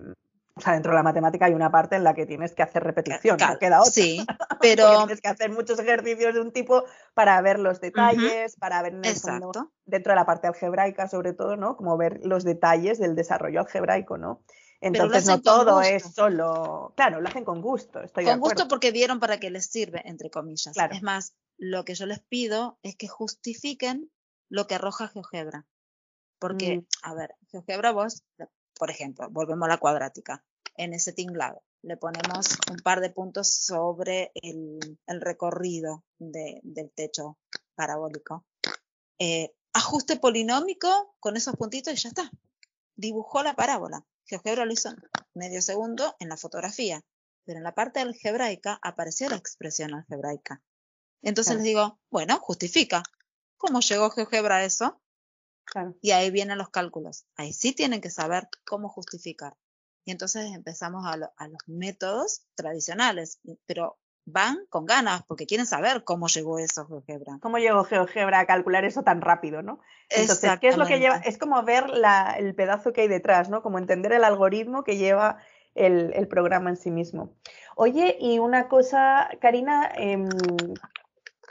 o sea, dentro de la matemática hay una parte en la que tienes que hacer repetición, no queda otra. Sí, pero... tienes que hacer muchos ejercicios de un tipo para ver los detalles, para ver dentro de la parte algebraica sobre todo, ¿no? Como ver los detalles del desarrollo algebraico, ¿no? Entonces no todo es solo, claro, lo hacen con gusto. Estoy con gusto porque vieron para qué les sirve, entre comillas. Es más, lo que yo les pido es que justifiquen lo que arroja GeoGebra. Porque, mm. a ver, GeoGebra vos, por ejemplo, volvemos a la cuadrática. En ese tinglado le ponemos un par de puntos sobre el, el recorrido de, del techo parabólico. Eh, ajuste polinómico con esos puntitos y ya está. Dibujó la parábola. GeoGebra lo hizo medio segundo en la fotografía, pero en la parte algebraica apareció la expresión algebraica. Entonces les digo, bueno, justifica. ¿Cómo llegó GeoGebra a eso? Y ahí vienen los cálculos. Ahí sí tienen que saber cómo justificar. Y entonces empezamos a, a los métodos tradicionales, pero van con ganas porque quieren saber cómo llegó eso GeoGebra. ¿Cómo llegó GeoGebra a calcular eso tan rápido, no? Entonces, ¿qué es lo que lleva? Es como ver la, el pedazo que hay detrás, ¿no? Como entender el algoritmo que lleva el, el programa en sí mismo. Oye, y una cosa, Karina, eh,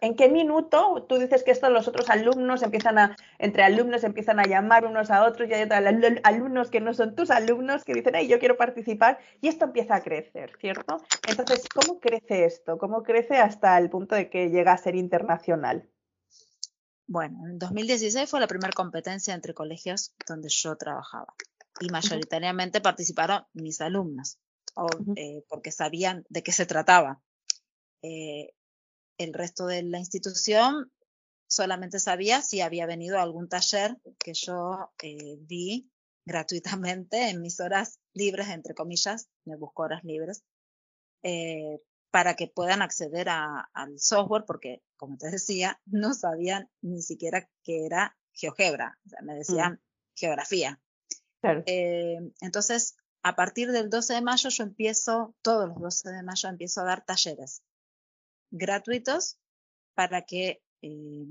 ¿En qué minuto tú dices que esto los otros alumnos empiezan a, entre alumnos empiezan a llamar unos a otros y hay otros alumnos que no son tus alumnos que dicen, hey, yo quiero participar y esto empieza a crecer, ¿cierto? Entonces, ¿cómo crece esto? ¿Cómo crece hasta el punto de que llega a ser internacional? Bueno, en 2016 fue la primera competencia entre colegios donde yo trabajaba y mayoritariamente participaron mis alumnos eh, porque sabían de qué se trataba. Eh, el resto de la institución solamente sabía si había venido a algún taller que yo eh, di gratuitamente en mis horas libres, entre comillas, me busco horas libres, eh, para que puedan acceder a, al software, porque, como te decía, no sabían ni siquiera que era GeoGebra, o sea, me decían mm. geografía. Eh, entonces, a partir del 12 de mayo yo empiezo, todos los 12 de mayo empiezo a dar talleres gratuitos para que eh,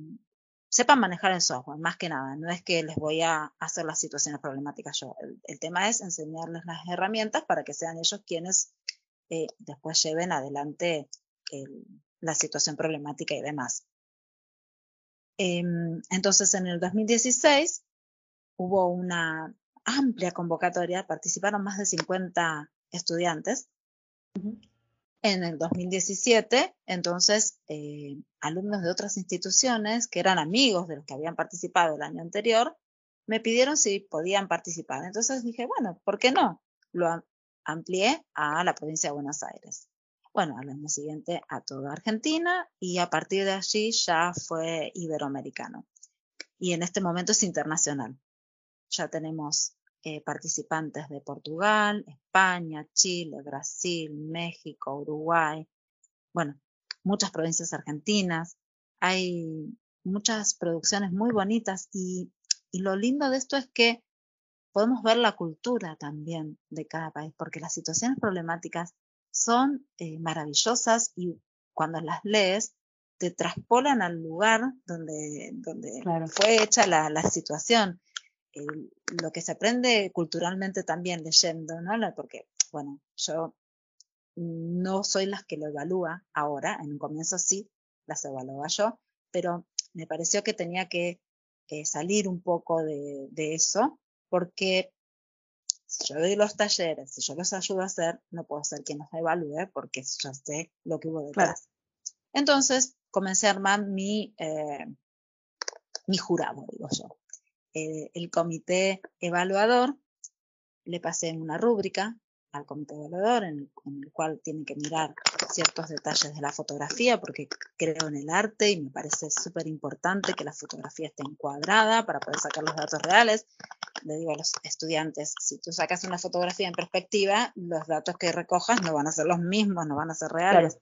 sepan manejar el software, más que nada. No es que les voy a hacer las situaciones problemáticas yo. El, tema es enseñarles las herramientas para que sean ellos quienes eh, después lleven adelante la situación problemática y demás. Em, entonces, en el 2016 hubo una amplia convocatoria, participaron más de 50 estudiantes. En el 2017, entonces, eh, alumnos de otras instituciones que eran amigos de los que habían participado el año anterior, me pidieron si podían participar. Entonces dije, bueno, ¿por qué no? Lo amplié a la provincia de Buenos Aires. Bueno, al año siguiente a toda Argentina y a partir de allí ya fue iberoamericano. Y en este momento es internacional. Ya tenemos eh, participantes de Portugal, España, Chile, Brasil, México, Uruguay, bueno, muchas provincias argentinas. Hay muchas producciones muy bonitas y, lo lindo de esto es que podemos ver la cultura también de cada país, porque las situaciones problemáticas son eh, maravillosas y cuando las lees te traspolan al lugar donde, donde fue hecha la, la situación. Lo que se aprende culturalmente también leyendo, ¿no? Porque, bueno, yo no soy la que lo evalúa ahora, en un comienzo sí las evaluaba yo, pero me pareció que tenía que salir un poco de, eso, porque si yo doy los talleres, si yo los ayudo a hacer, no puedo ser quien los evalúe porque ya sé lo que hubo detrás. Entonces comencé a armar mi, eh, mi jurado, digo yo. Eh, el comité evaluador le pasé una rúbrica al comité evaluador en, el cual tiene que mirar ciertos detalles de la fotografía porque creo en el arte y me parece súper importante que la fotografía esté encuadrada para poder sacar los datos reales. Le digo a los estudiantes, si tú sacas una fotografía en perspectiva, los datos que recojas no van a ser los mismos, no van a ser reales.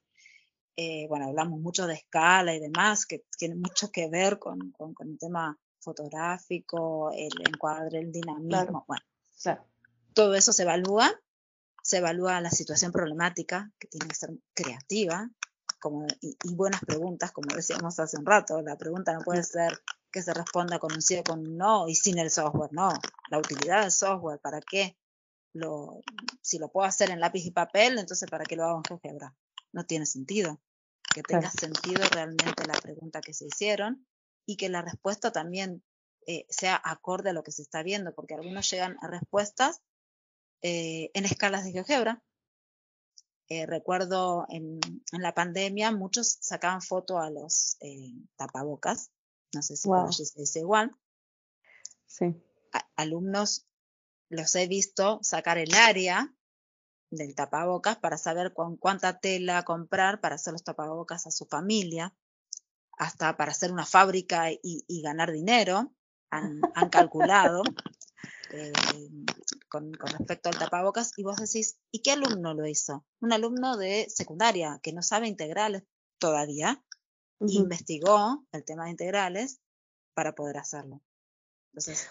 Eh, bueno, hablamos mucho de escala y demás, que tiene mucho que ver con, con, el tema fotográfico, el encuadre, el dinamismo, bueno. Todo eso se evalúa se evalúa la situación problemática, que tiene que ser creativa, como, y, buenas preguntas, como decíamos hace un rato. La pregunta no puede ser que se responda con un sí o con un no y sin el software, no. La utilidad del software, ¿para qué? Lo, si lo puedo hacer en lápiz y papel, entonces ¿para qué lo hago en GeoGebra? No tiene sentido. Que tenga sentido realmente la pregunta que se hicieron y que la respuesta también eh, sea acorde a lo que se está viendo, porque algunos llegan a respuestas eh, en escalas de GeoGebra. Eh, recuerdo en, la pandemia muchos sacaban foto a los eh, tapabocas, no sé si wow. se dice igual. Sí. alumnos los he visto sacar el área del tapabocas para saber con cuánta tela comprar para hacer los tapabocas a su familia, hasta para hacer una fábrica y, ganar dinero, han, han calculado. Eh, con, respecto al tapabocas y vos decís, ¿y qué alumno lo hizo? Un alumno de secundaria que no sabe integrales todavía, investigó el tema de integrales para poder hacerlo. Entonces,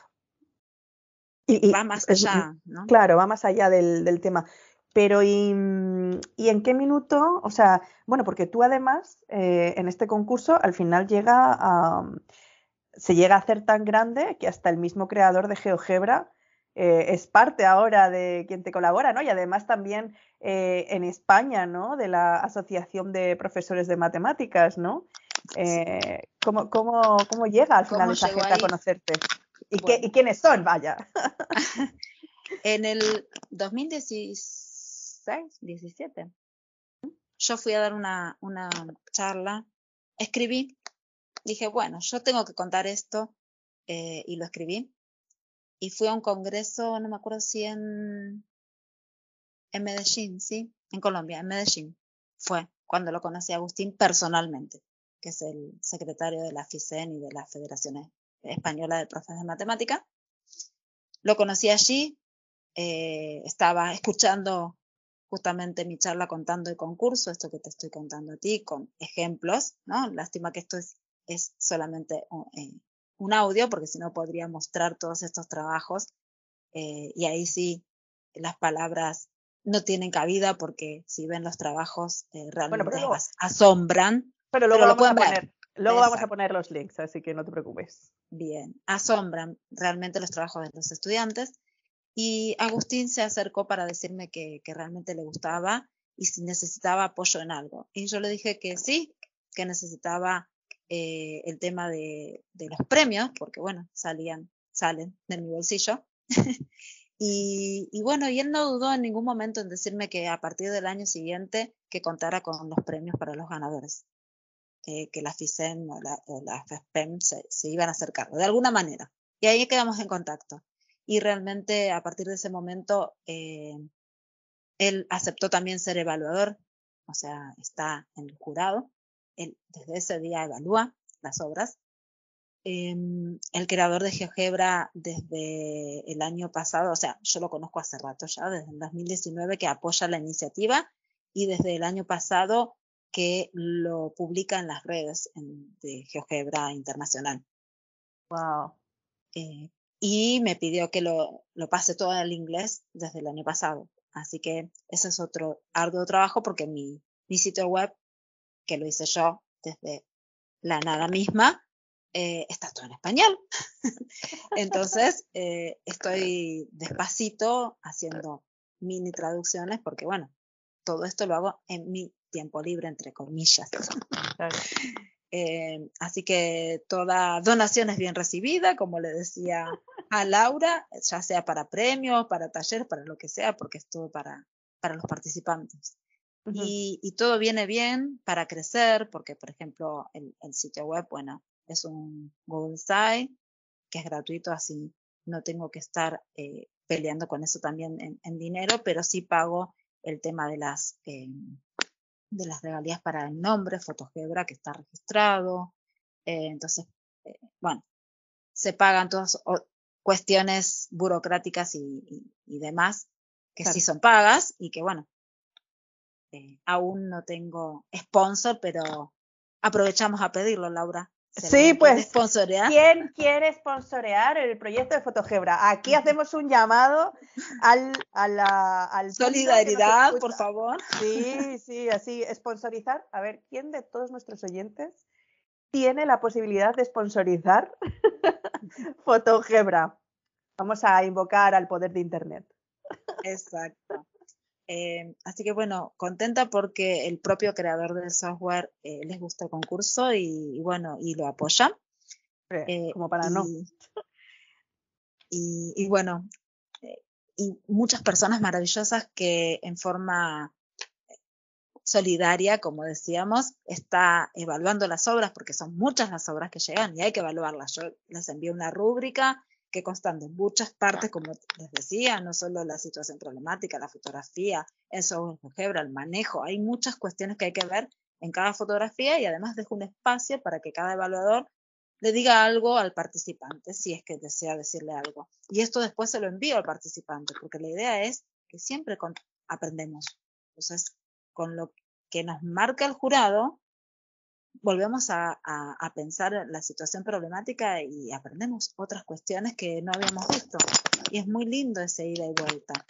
y, va más allá, ¿no? Claro, va más allá del, tema. Pero ¿y, en qué minuto? O sea, bueno, porque tú además eh, en este concurso al final llega a, se llega a hacer tan grande que hasta el mismo creador de GeoGebra eh, es parte ahora de quien te colabora, ¿no? Y además también eh, en España, ¿no? De la Asociación de Profesores de Matemáticas, ¿no? Eh, ¿cómo, llega al final esa gente a conocerte? ¿Y, ¿Y, quiénes son? Vaya. en el 2016, 17, yo fui a dar una, una charla, escribí, dije, bueno, yo tengo que contar esto y lo escribí y fui a un congreso, no me acuerdo si en, en Medellín, sí, en Colombia, en Medellín. Fue cuando lo conocí a Agustín personalmente, que es el secretario de la FICEN y de la Federación Española de Profes de Matemática. Lo conocí allí, eh, estaba escuchando justamente mi charla contando el concurso, esto que te estoy contando a ti, con ejemplos, ¿no? Lástima que esto es, es solamente eh, un audio, porque si no podría mostrar todos estos trabajos. Eh, y ahí sí, las palabras no tienen cabida porque si ven los trabajos eh, realmente asombran. Pero luego, lo vamos, a poner, luego vamos a poner los links, así que no te preocupes. Bien, asombran realmente los trabajos de los estudiantes. Y Agustín se acercó para decirme que, realmente le gustaba y si necesitaba apoyo en algo. Y yo le dije que sí, que necesitaba eh, el tema de, los premios, porque bueno, salían, salen de mi bolsillo. y, bueno, y él no dudó en ningún momento en decirme que a partir del año siguiente que contara con los premios para los ganadores. que la FICEM o la, FESPEM se, iban a hacer cargo, de alguna manera. Y ahí quedamos en contacto. Y realmente a partir de ese momento, eh, él aceptó también ser evaluador, o sea, está en el jurado. Él desde ese día evalúa las obras. Em, el creador de GeoGebra desde el año pasado, o sea, yo lo conozco hace rato ya, desde el 2019 que apoya la iniciativa y desde el año pasado que lo publica en las redes de GeoGebra Internacional. Wow. Eh, y me pidió que lo, lo pase todo al inglés desde el año pasado. Así que ese es otro arduo trabajo porque mi, mi sitio web, que lo hice yo desde la nada misma, eh, está todo en español. Entonces, eh, estoy despacito haciendo mini traducciones porque, bueno, todo esto lo hago en mi tiempo libre, entre comillas. Eh, así que toda donación es bien recibida, como le decía a Laura, ya sea para premios, para talleres, para lo que sea, porque es todo para, para los participantes. y, y, todo viene bien para crecer, porque, por ejemplo, el, el, sitio web, bueno, es un Google Site que es gratuito, así no tengo que estar eh, peleando con eso también en, en, dinero, pero sí pago el tema de las eh, de las regalías para el nombre, Fotogebra, que está registrado. Eh, entonces, bueno, se pagan todas cuestiones burocráticas y, y, demás que sí son pagas y que, bueno, eh, aún no tengo sponsor, pero aprovechamos a pedirlo, Laura. Sí, pues. ¿Quién quiere sponsorear el proyecto de Fotogebra? Aquí hacemos un llamado al, a la, al solidaridad, por favor. Sí, sí, así, sponsorizar. A ver, ¿quién de todos nuestros oyentes tiene la posibilidad de sponsorizar Fotogebra? Vamos a invocar al poder de Internet. Exacto. Eh, así que bueno, contenta porque el propio creador del software eh, les gusta el concurso y, y, bueno, y lo apoya. Eh, como para no. Y, y bueno, eh, y muchas personas maravillosas que en forma solidaria, como decíamos, está evaluando las obras, porque son muchas las obras que llegan y hay que evaluarlas. Yo les envío una rúbrica que constan de muchas partes, como les decía, no solo la situación problemática, la fotografía, el software el manejo, hay muchas cuestiones que hay que ver en cada fotografía y además dejo un espacio para que cada evaluador le diga algo al participante, si es que desea decirle algo. Y esto después se lo envío al participante, porque la idea es que siempre aprendemos. Entonces, con lo que nos marca el jurado, volvemos a, a, a, pensar la situación problemática y aprendemos otras cuestiones que no habíamos visto. Y es muy lindo ese ida y vuelta.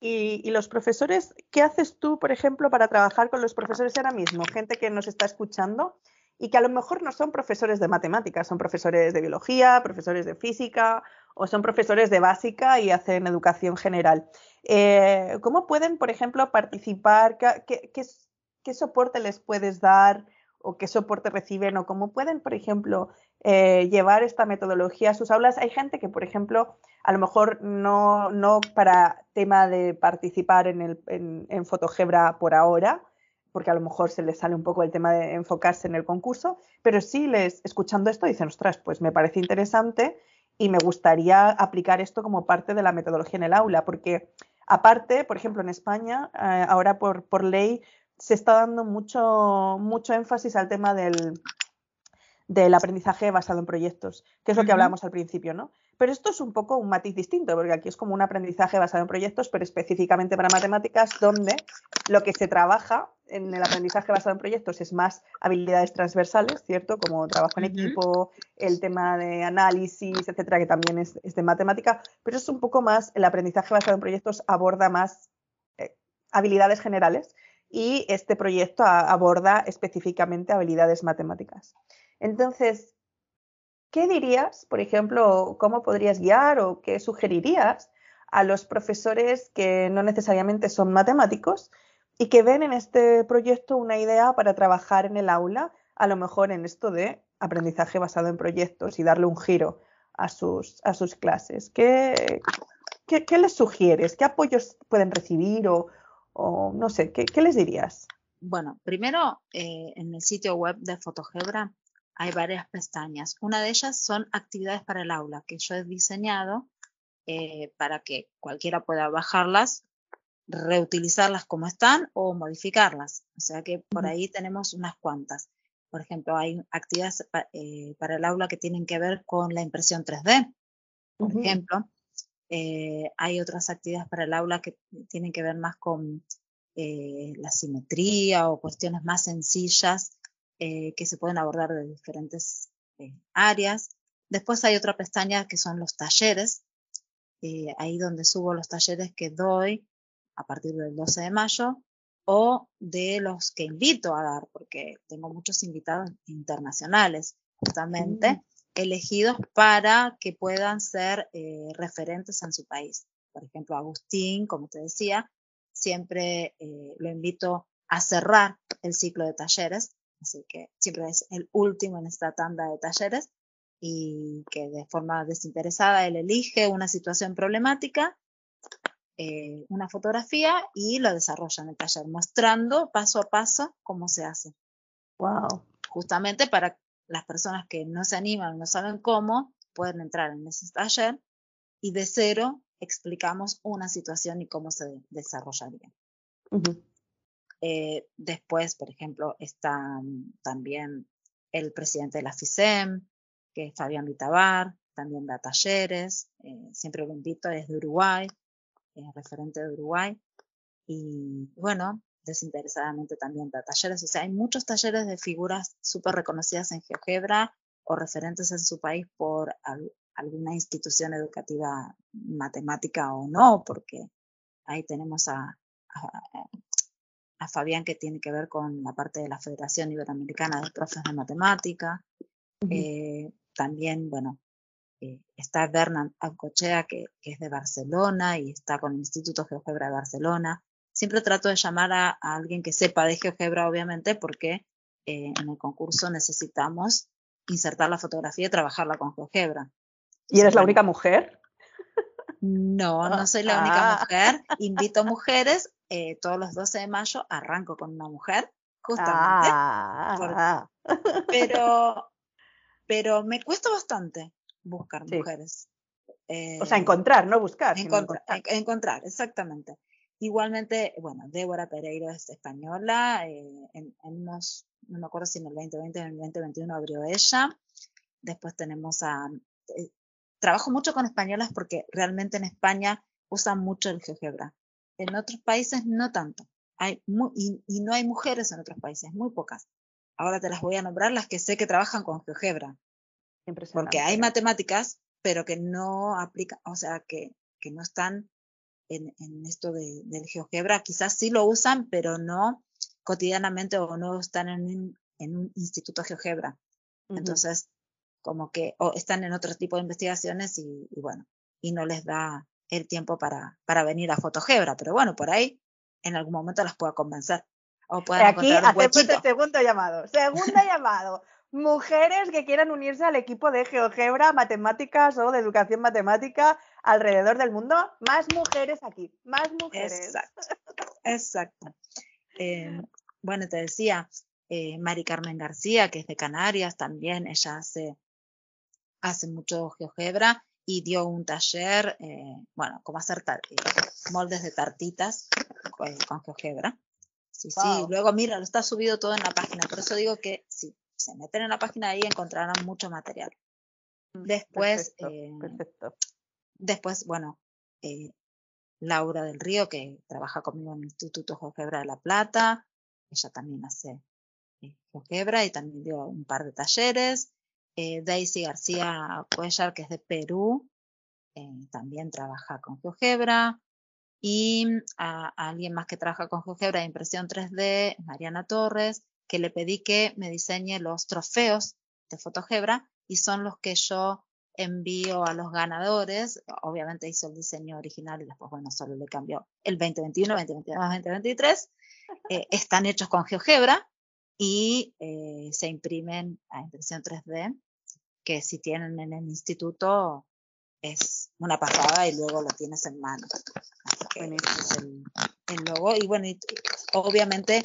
Y, y, los profesores, ¿qué haces tú, por ejemplo, para trabajar con los profesores ahora mismo? Gente que nos está escuchando y que a lo mejor no son profesores de matemáticas, son profesores de biología, profesores de física o son profesores de básica y hacen educación general. Eh, ¿Cómo pueden, por ejemplo, participar? ¿Qué, soporte les puedes dar? o qué soporte reciben o cómo pueden, por ejemplo, eh, llevar esta metodología a sus aulas. Hay gente que, por ejemplo, a lo mejor no, no para tema de participar en, el, en, en Fotogebra por ahora, porque a lo mejor se les sale un poco el tema de enfocarse en el concurso, pero sí les, escuchando esto, dicen, ostras, pues me parece interesante y me gustaría aplicar esto como parte de la metodología en el aula, porque aparte, por ejemplo, en España, eh, ahora por, por ley, se está dando mucho, mucho énfasis al tema del, del aprendizaje basado en proyectos, que es lo que hablamos al principio, ¿no? Pero esto es un poco un matiz distinto, porque aquí es como un aprendizaje basado en proyectos, pero específicamente para matemáticas, donde lo que se trabaja en el aprendizaje basado en proyectos es más habilidades transversales, ¿cierto? Como trabajo en equipo, el tema de análisis, etcétera, que también es, es, de matemática, pero es un poco más, el aprendizaje basado en proyectos aborda más eh, habilidades generales y este proyecto aborda específicamente habilidades matemáticas. Entonces, ¿qué dirías, por ejemplo, cómo podrías guiar o qué sugerirías a los profesores que no necesariamente son matemáticos y que ven en este proyecto una idea para trabajar en el aula, a lo mejor en esto de aprendizaje basado en proyectos y darle un giro a sus, a sus clases? ¿Qué, qué, les sugieres? ¿Qué apoyos pueden recibir o, o no sé, ¿qué, qué les dirías? Bueno, primero eh, en el sitio web de Fotogebra hay varias pestañas. Una de ellas son actividades para el aula, que yo he diseñado eh, para que cualquiera pueda bajarlas, reutilizarlas como están o modificarlas. O sea que por ahí tenemos unas cuantas. Por ejemplo, hay actividades eh, para el aula que tienen que ver con la impresión 3D. Por ejemplo, eh, hay otras actividades para el aula que tienen que ver más con eh, la simetría o cuestiones más sencillas que se pueden abordar de diferentes áreas. Después hay otra pestaña que son los talleres, ahí donde subo los talleres que doy a partir del 12 de mayo o de los que invito a dar, porque tengo muchos invitados internacionales, justamente, mm. elegidos para que puedan ser eh, referentes en su país. Por ejemplo, Agustín, como te decía, siempre eh, lo invito a cerrar el ciclo de talleres, así que siempre es el último en esta tanda de talleres y que de forma desinteresada él elige una situación problemática eh, una fotografía y lo desarrolla en el taller, mostrando paso a paso cómo se hace. Wow. Justamente para las personas que no se animan, no saben cómo, pueden entrar en ese taller y de cero explicamos una situación y cómo se desarrollaría. Eh, después, por ejemplo, está mm, también el presidente de la FISEM, que es Fabián Vitabar, también da talleres, eh, siempre lo invito, es de Uruguay, referente de Uruguay. Y bueno, desinteresadamente también da talleres. O sea, hay muchos talleres de figuras súper reconocidas en GeoGebra o referentes en su país por alguna institución educativa matemática o no, porque ahí tenemos a, a, Fabián que tiene que ver con la parte de la Federación Iberoamericana de Profes de Matemática. Eh, también, bueno, eh, está Bernard Alcochea, que, es de Barcelona y está con el Instituto GeoGebra de Barcelona. Siempre trato de llamar a, alguien que sepa de GeoGebra, obviamente, porque eh, en el concurso necesitamos insertar la fotografía y trabajarla con GeoGebra. ¿Y eres la única mujer? No, no soy la única ah. mujer. Invito mujeres. Eh, todos los 12 de mayo arranco con una mujer, justamente. Ah. pero, pero me cuesta bastante buscar mujeres. o sea, encontrar, no buscar. Encontrar, exactamente. Igualmente, bueno, Débora Pereiro es española, eh, en, unos, no me acuerdo si en el 2020 o en el 2021 abrió ella. Después tenemos a, eh, trabajo mucho con españolas porque realmente en España usan mucho el GeoGebra. En otros países no tanto. Hay y, y, no hay mujeres en otros países, muy pocas. Ahora te las voy a nombrar las que sé que trabajan con GeoGebra. Porque hay matemáticas, pero que no aplican, o sea, que, que no están en, en esto de, del GeoGebra. Quizás sí lo usan, pero no cotidianamente o no están en un, en un instituto GeoGebra. Entonces, como que o están en otro tipo de investigaciones y, bueno, y no les da el tiempo para, para venir a FotoGebra. Pero bueno, por ahí en algún momento las puedo convencer. O Aquí hacemos el segundo llamado. Segundo llamado mujeres que quieran unirse al equipo de GeoGebra, matemáticas o de educación matemática alrededor del mundo. Más mujeres aquí, más mujeres. Exacto. Em, bueno, te decía, eh, Mari Carmen García, que es de Canarias, también ella hace, hace mucho GeoGebra y dio un taller, eh, bueno, cómo hacer eh, moldes de tartitas con, GeoGebra. Sí, sí, luego mira, lo está subido todo en la página, por eso digo que sí, se meten en la página ahí encontrarán mucho material. Mm, después, eh, después, bueno, eh, Laura del Río, que trabaja conmigo en el Instituto GeoGebra de La Plata, ella también hace eh, GeoGebra y también dio un par de talleres. Daisy García Cuellar, que es de Perú, también trabaja con GeoGebra. Y a, alguien más que trabaja con GeoGebra de impresión 3D, Mariana Torres, que le pedí que me diseñe los trofeos de Fotogebra y son los que yo envío a los ganadores. Obviamente hizo el diseño original y después, bueno, solo le cambió el 2021, 2022, 2023. están hechos con GeoGebra y eh, se imprimen a impresión 3D, que si tienen en el instituto es una pasada y luego lo tienes en mano. Así que es el, el logo. Y bueno, obviamente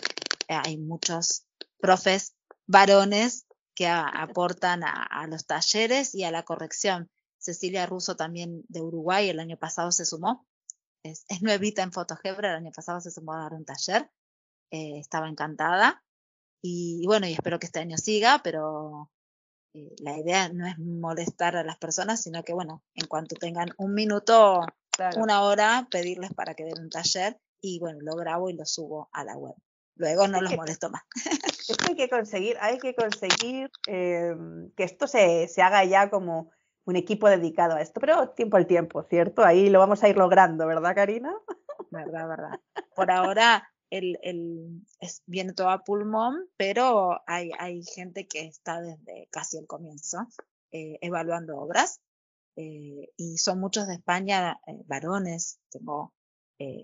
hay muchos profes varones que aportan a, los talleres y a la corrección. Cecilia Russo también de Uruguay el año pasado se sumó. Es, nuevita en Fotogebra, el año pasado se sumó a dar un taller. Eh, estaba encantada. Y, bueno, y espero que este año siga, pero eh, la idea no es molestar a las personas, sino que bueno, en cuanto tengan un minuto, una hora, pedirles para que den un taller y bueno, lo grabo y lo subo a la web. Luego no los molesto más. Esto hay que conseguir, hay que conseguir em, que esto se, se, haga ya como un equipo dedicado a esto, pero tiempo al tiempo, ¿cierto? Ahí lo vamos a ir logrando, ¿verdad, Karina? Verdad, verdad. Por ahora el, el, es, viene todo a pulmón, pero hay, hay gente que está desde casi el comienzo eh, evaluando obras eh, y son muchos de España eh, varones. Tengo,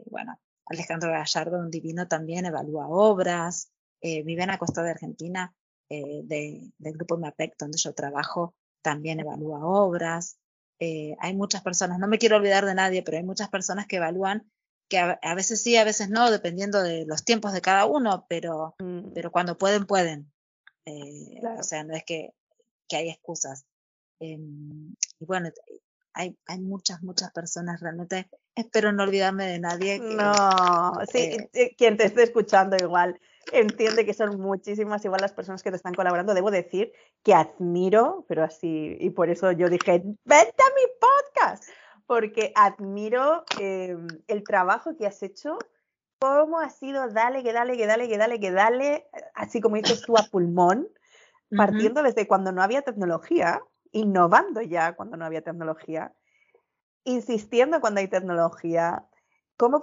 bueno, Alejandro Gallardo, un divino, también evalúa obras. Eh, Viviana Costa de Argentina, eh, de, del grupo MAPEC, donde yo trabajo, también evalúa obras. Eh, hay muchas personas, no me quiero olvidar de nadie, pero hay muchas personas que evalúan, que a, veces sí, a veces no, dependiendo de los tiempos de cada uno, pero, mm. pero cuando pueden, pueden. Eh, o sea, no es que, que hay excusas. Em, y bueno, hay, hay muchas, muchas personas realmente. Espero no olvidarme de nadie. no, sí, eh, quien te esté escuchando igual entiende que son muchísimas igual las personas que te están colaborando. Debo decir que admiro, pero así, y por eso yo dije, vete a mi podcast, porque admiro em, el trabajo que has hecho, cómo ha sido, dale, que dale, que dale, que dale, que dale, así como dices tú a pulmón, partiendo desde cuando no había tecnología, innovando ya cuando no había tecnología, insistiendo cuando hay tecnología, ¿Cómo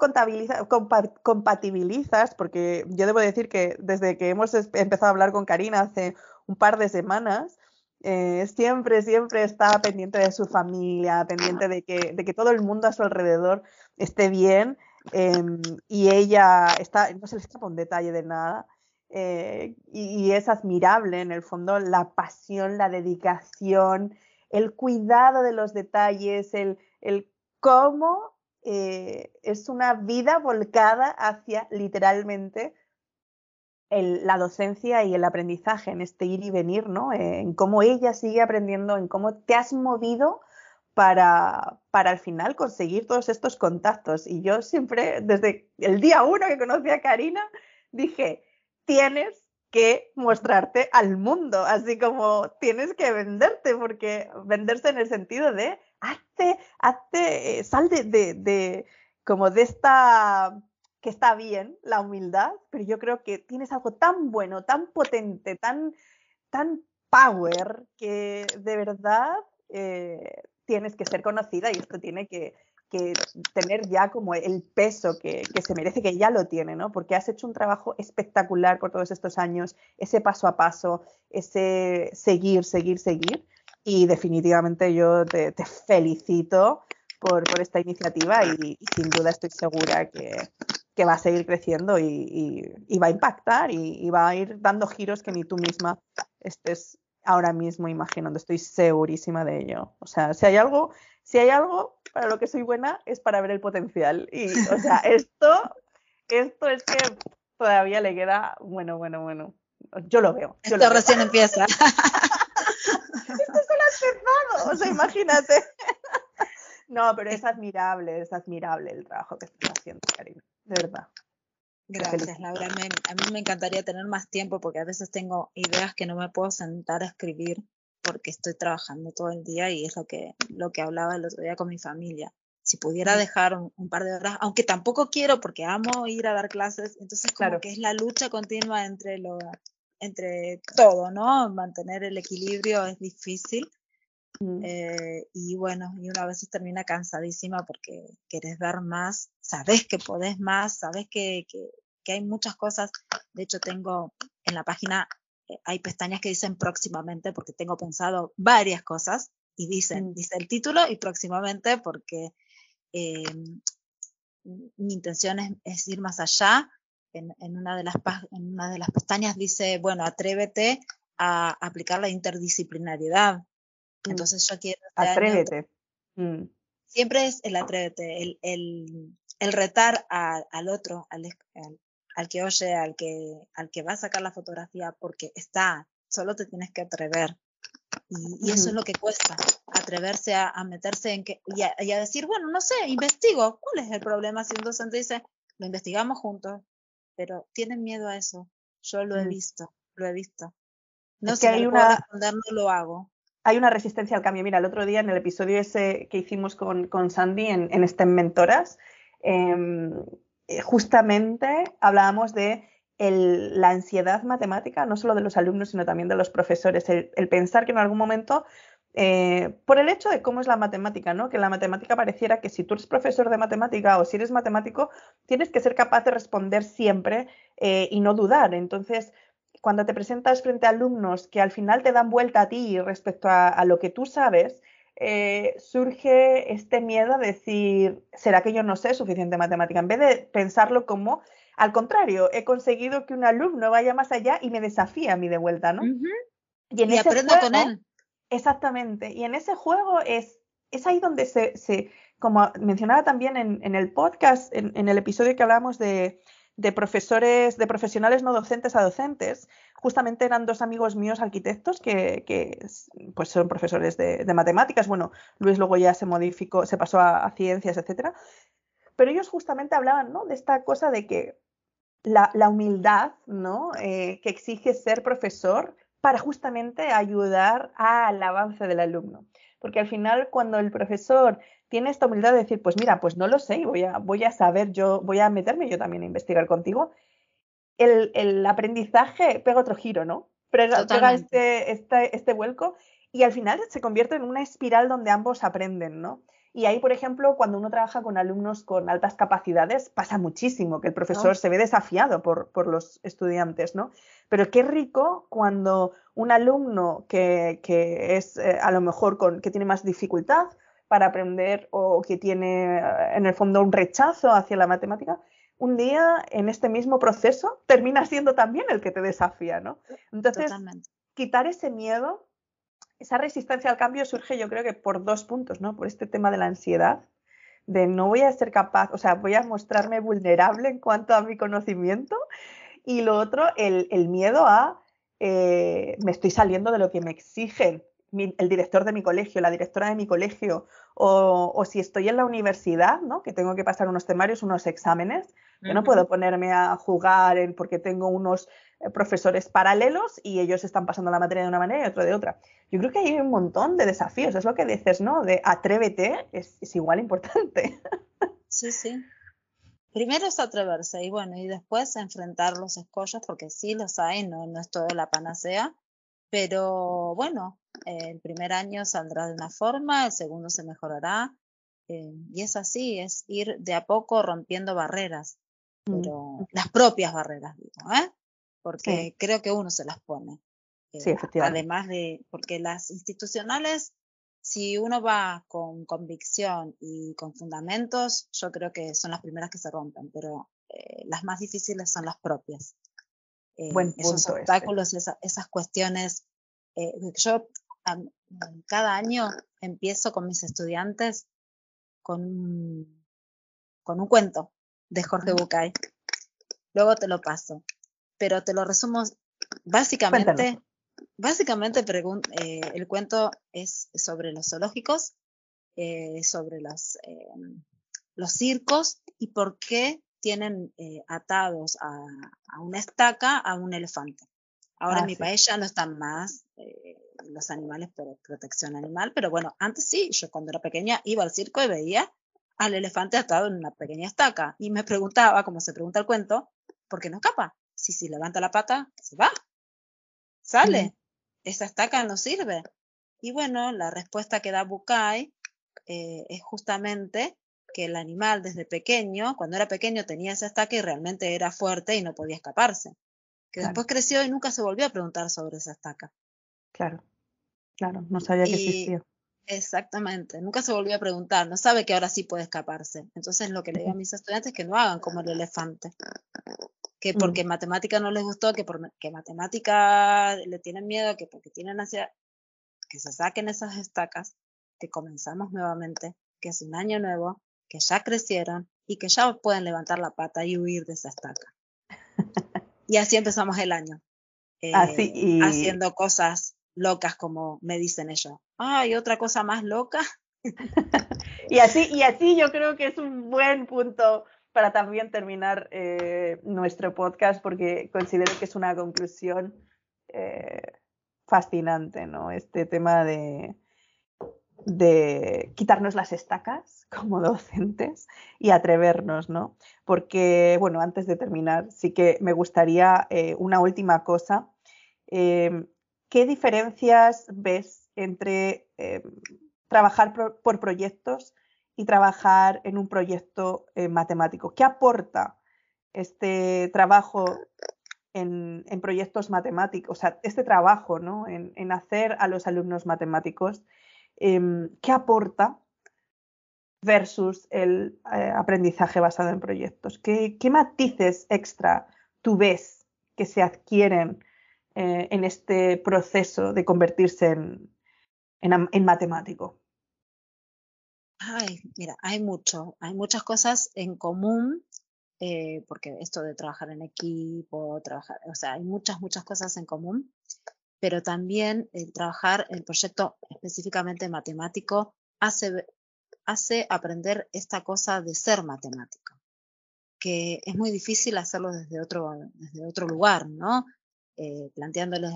compatibilizas? Porque yo debo decir que desde que hemos empezado a hablar con Karina hace un par de semanas, eh, siempre, siempre está pendiente de su familia, pendiente de que, de que todo el mundo a su alrededor esté bien em, y ella está, no se le escapa un detalle de nada. Eh, y, es admirable en el fondo la pasión, la dedicación, el cuidado de los detalles, el, el cómo eh, es una vida volcada hacia literalmente la docencia y el aprendizaje, en este ir y venir, ¿no? Eh, en cómo ella sigue aprendiendo, en cómo te has movido para, para al final conseguir todos estos contactos. Y yo siempre, desde el día uno que conocí a Karina, dije, tienes que mostrarte al mundo, así como tienes que venderte, porque venderse en el sentido de hazte, hazte, eh, sal de, de, como de esta que está bien, la humildad, pero yo creo que tienes algo tan bueno, tan potente, tan, tan power, que de verdad eh, tienes que ser conocida y esto tiene que, que tener ya como el peso que, que, se merece, que ya lo tiene, ¿no? Porque has hecho un trabajo espectacular por todos estos años, ese paso a paso, ese seguir, seguir, seguir y definitivamente yo te, felicito por, esta iniciativa y, sin duda estoy segura que, va a seguir creciendo y, va a impactar y, va a ir dando giros que ni tú misma estés ahora mismo imaginando. Estoy segurísima de ello. O sea, si hay algo, si hay algo para lo que soy buena es para ver el potencial. Y, o sea, esto, esto es que todavía le queda, bueno, bueno, bueno. Yo lo veo. esto recién empieza. o sea, imagínate. No, pero es admirable, es admirable el trabajo que estás haciendo, Karina, de verdad. Gracias, Laura. a mí me encantaría tener más tiempo porque a veces tengo ideas que no me puedo sentar a escribir porque estoy trabajando todo el día y es lo que, lo que hablaba el otro día con mi familia. Si pudiera dejar un, par de horas, aunque tampoco quiero porque amo ir a dar clases, entonces claro que es la lucha continua entre lo, entre todo, ¿no? Mantener el equilibrio es difícil, eh, y bueno, y una vez termina cansadísima porque querés dar más, sabes que podés más, sabes que, que, que, hay muchas cosas. De hecho, tengo en la página, hay pestañas que dicen próximamente porque tengo pensado varias cosas y dicen, mm. dice el título y próximamente porque eh, mi intención es, es, ir más allá. En, en, una de las, en una de las pestañas dice, bueno, atrévete a aplicar la interdisciplinariedad Mm. Entonces yo quiero... Este atrévete. Mm. Siempre es el atrévete, el, el, el retar al otro, al, al, que oye, al que, al que va a sacar la fotografía porque está, solo te tienes que atrever. Y, eso es lo que cuesta, atreverse a, meterse en que, y a, decir, bueno, no sé, investigo, ¿cuál es el problema? Si un docente dice, lo investigamos juntos, pero tienen miedo a eso. Yo lo he mm. visto, lo he visto. No sé, hay una... no lo hago. Hay una resistencia al cambio. Mira, el otro día en el episodio ese que hicimos con, con Sandy en, en STEM Mentoras, em, eh, justamente hablábamos de la ansiedad matemática, no solo de los alumnos, sino también de los profesores, el, pensar que en algún momento, eh, por el hecho de cómo es la matemática, ¿no? que la matemática pareciera que si tú eres profesor de matemática o si eres matemático, tienes que ser capaz de responder siempre eh, y no dudar. Entonces, cuando te presentas frente a alumnos que al final te dan vuelta a ti respecto a, lo que tú sabes, eh, surge este miedo a decir, ¿será que yo no sé suficiente matemática? En vez de pensarlo como al contrario, he conseguido que un alumno vaya más allá y me desafía a mí de vuelta, ¿no? Y, en ese juego, con él. Exactamente. Y en ese juego es, es ahí donde se, se como mencionaba también en, el podcast, en, el episodio que hablamos de, de profesores, de profesionales no docentes a docentes, justamente eran dos amigos míos arquitectos que, que pues son profesores de, de, matemáticas. Bueno, Luis luego ya se modificó, se pasó a, ciencias, etcétera. Pero ellos justamente hablaban, ¿no? De esta cosa de que la, humildad ¿no? Eh, que exige ser profesor para justamente ayudar al avance del alumno. Porque al final, cuando el profesor tiene esta humildad de decir, pues mira, pues no lo sé, voy a, voy a saber, yo voy a meterme yo también a investigar contigo, el, el aprendizaje pega otro giro, ¿no? Pega, pega este, este, este vuelco y al final se convierte en una espiral donde ambos aprenden, ¿no? Y ahí, por ejemplo, cuando uno trabaja con alumnos con altas capacidades, pasa muchísimo que el profesor se ve desafiado por, por, los estudiantes, ¿no? Pero qué rico cuando un alumno que, que es eh, a lo mejor con, que tiene más dificultad para aprender o que tiene eh, en el fondo un rechazo hacia la matemática, un día en este mismo proceso termina siendo también el que te desafía, ¿no? Entonces, quitar ese miedo esa resistencia al cambio surge yo creo que por dos puntos, ¿no? Por este tema de la ansiedad, de no voy a ser capaz, o sea, voy a mostrarme vulnerable en cuanto a mi conocimiento, y lo otro, el, miedo a eh, me estoy saliendo de lo que me exigen el director de mi colegio, la directora de mi colegio, o, si estoy en la universidad, ¿no? que tengo que pasar unos temarios, unos exámenes, yo no puedo ponerme a jugar en, porque tengo unos eh, profesores paralelos y ellos están pasando la materia de una manera y otro de otra. Yo creo que hay un montón de desafíos, es lo que dices, ¿no? De atrévete, es, igual importante. Sí, sí. Primero es atreverse y bueno, y después enfrentar los escollos, porque sí los hay, no, no es todo la panacea, pero bueno, el primer año saldrá de una forma, el segundo se mejorará, eh, y es así, es ir de a poco rompiendo barreras, mm, pero las propias barreras, digo, ¿eh? porque creo que uno se las pone. sí, eh, efectivamente. Además de, porque las institucionales, si uno va con convicción y con fundamentos, yo creo que son las primeras que se rompen, pero eh, las más difíciles son las propias. Eh, Buen punto esos obstáculos, esas cuestiones. Eh, yo cada año empiezo con mis estudiantes con un, con un cuento de Jorge Bucay. Luego te lo paso, pero te lo resumo básicamente. Básicamente eh, el cuento es sobre los zoológicos, eh, sobre los, eh, los circos y por qué tienen atados a, a, una estaca a un elefante. Ahora en mi país ya no están más eh, los animales por protección animal, pero bueno, antes sí, yo cuando era pequeña iba al circo y veía al elefante atado en una pequeña estaca y me preguntaba, como se pregunta el cuento, ¿por qué no escapa? Si si levanta la pata, se va, sale, esa estaca no sirve. Y bueno, la respuesta que da Bukai eh, es justamente que el animal desde pequeño, cuando era pequeño tenía esa estaca y realmente era fuerte y no podía escaparse que después creció y nunca se volvió a preguntar sobre esa estaca. Claro, claro, no sabía que existía. Exactamente, nunca se volvió a preguntar, no sabe que ahora sí puede escaparse. Entonces lo que le digo a mis estudiantes es que no hagan como el elefante, que mm. porque matemática no les gustó, que porque matemática le tienen miedo, que porque tienen ansiedad, que se saquen esas estacas, que comenzamos nuevamente, que es un año nuevo, que ya crecieron y que ya pueden levantar la pata y huir de esa estaca. Y así empezamos el año. eh, haciendo cosas locas como me dicen ellos. Ay, otra cosa más loca. y así, y así yo creo que es un buen punto para también terminar eh, nuestro podcast porque considero que es una conclusión eh, fascinante, ¿no? Este tema de, de quitarnos las estacas como docentes y atrevernos, ¿no? Porque, bueno, antes de terminar, sí que me gustaría eh, una última cosa. ¿Qué diferencias ves entre trabajar por proyectos y trabajar en un proyecto eh, matemático. ¿Qué aporta este trabajo en, proyectos matemáticos? O sea, este trabajo ¿no? en, hacer a los alumnos matemáticos, em, ¿qué aporta versus el eh, aprendizaje basado en proyectos? ¿Qué, matices extra tú ves que se adquieren eh, en este proceso de convertirse en matemático? Ay, mira, hay mucho, hay muchas cosas en común, eh, porque esto de trabajar en equipo, trabajar, o sea, hay muchas, muchas cosas en común, pero también el trabajar el proyecto específicamente matemático hace, hace aprender esta cosa de ser matemático, que es muy difícil hacerlo desde otro, desde otro lugar, ¿no? Eh, planteándoles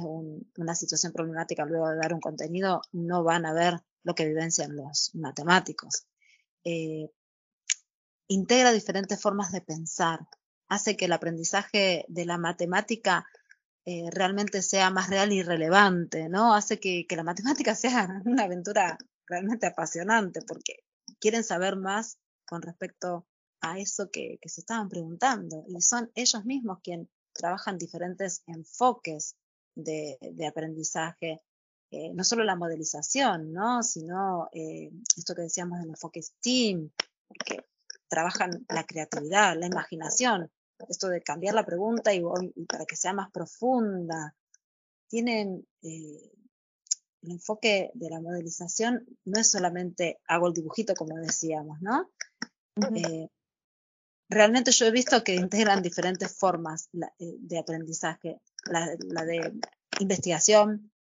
una situación problemática luego de dar un contenido, no van a ver lo que vivencian los matemáticos. Eh, integra diferentes formas de pensar, hace que el aprendizaje de la matemática eh, realmente sea más real y relevante, ¿no? Hace que, la matemática sea una aventura realmente apasionante porque quieren saber más con respecto a eso que, se estaban preguntando y son ellos mismos quienes trabajan diferentes enfoques de aprendizaje eh, no solo la modelización, ¿no? sino eh, esto que decíamos del enfoque STEAM, porque trabajan la creatividad, la imaginación, esto de cambiar la pregunta y, para que sea más profunda. Tienen eh, el enfoque de la modelización, no es solamente hago el dibujito, como decíamos, ¿no? realmente yo he visto que integran diferentes formas de aprendizaje, la, la de investigación,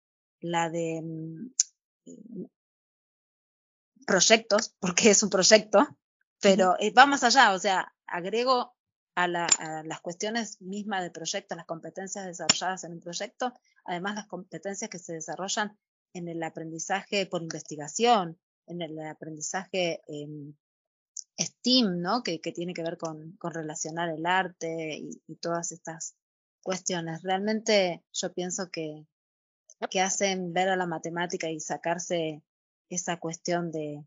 la de mm, proyectos, porque es un proyecto, pero eh, va más allá, o sea, agrego a, las cuestiones mismas del proyecto, las competencias desarrolladas en un proyecto, además las competencias que se desarrollan en el aprendizaje por investigación, en el aprendizaje STEAM, ¿no? Que, tiene que ver con, relacionar el arte y, y, todas estas cuestiones. Realmente yo pienso que, que hacen ver a la matemática y sacarse esa cuestión de,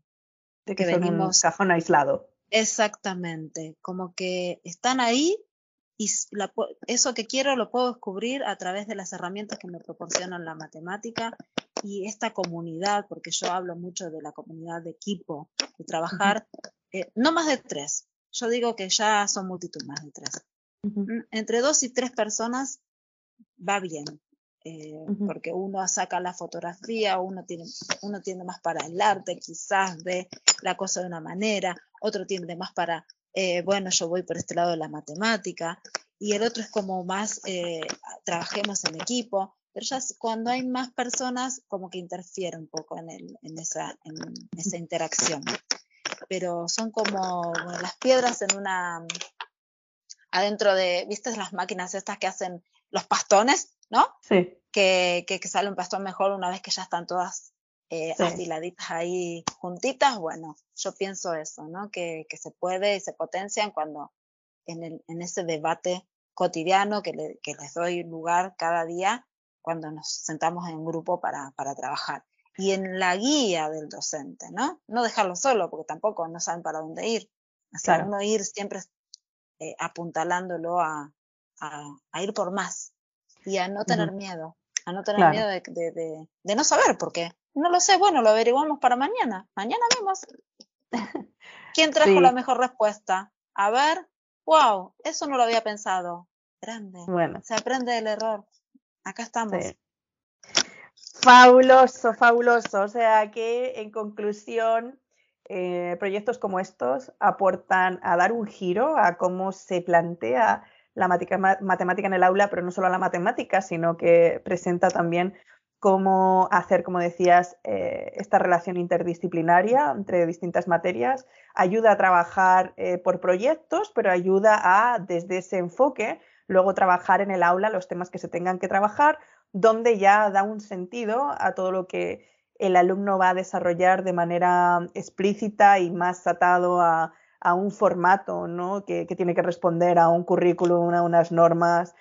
de que, venimos. Un cajón aislado. Exactamente, como que están ahí y eso que quiero lo puedo descubrir a través de las herramientas que me proporcionan la matemática y esta comunidad, porque yo hablo mucho de la comunidad de equipo, de trabajar, eh, no más de tres. Yo digo que ya son multitud más de tres. Mm, entre dos y tres personas va bien. Eh, porque uno saca la fotografía, uno tiene, uno tiende más para el arte, quizás ve la cosa de una manera, otro tiende más para, eh, bueno, yo voy por este lado de la matemática, y el otro es como más, eh, trabajemos en equipo, pero ya cuando hay más personas, como que interfiere un poco en, el, en, esa, en esa interacción. Pero son como las piedras en una, adentro de, ¿viste las máquinas estas que hacen los pastones? ¿no? Sí. Que, que, sale un pastor mejor una vez que ya están todas eh, afiladitas ahí juntitas. Bueno, yo pienso eso, ¿no? Que, que se puede y se potencian cuando en, el, en ese debate cotidiano que, le, que, les doy lugar cada día cuando nos sentamos en grupo para, para trabajar. Y en la guía del docente, ¿no? No dejarlo solo, porque tampoco no saben para dónde ir. O sea, uno ir siempre eh, apuntalándolo a, a, a, ir por más, y a no tener miedo, a no tener miedo de, de, de, no saber por qué. No lo sé, bueno, lo averiguamos para mañana. Mañana vemos. ¿Quién trajo la mejor respuesta? A ver, wow, eso no lo había pensado. Grande. Bueno. Se aprende del error. Acá estamos. Fabuloso, fabuloso. O sea que, en conclusión, eh, proyectos como estos aportan a dar un giro a cómo se plantea la matemática en el aula, pero no solo la matemática, sino que presenta también cómo hacer, como decías, eh, esta relación interdisciplinaria entre distintas materias. Ayuda a trabajar eh, por proyectos, pero ayuda a, desde ese enfoque, luego trabajar en el aula los temas que se tengan que trabajar, donde ya da un sentido a todo lo que el alumno va a desarrollar de manera explícita y más atado a, un formato, ¿no? Que, tiene que responder a un currículum, a unas normas,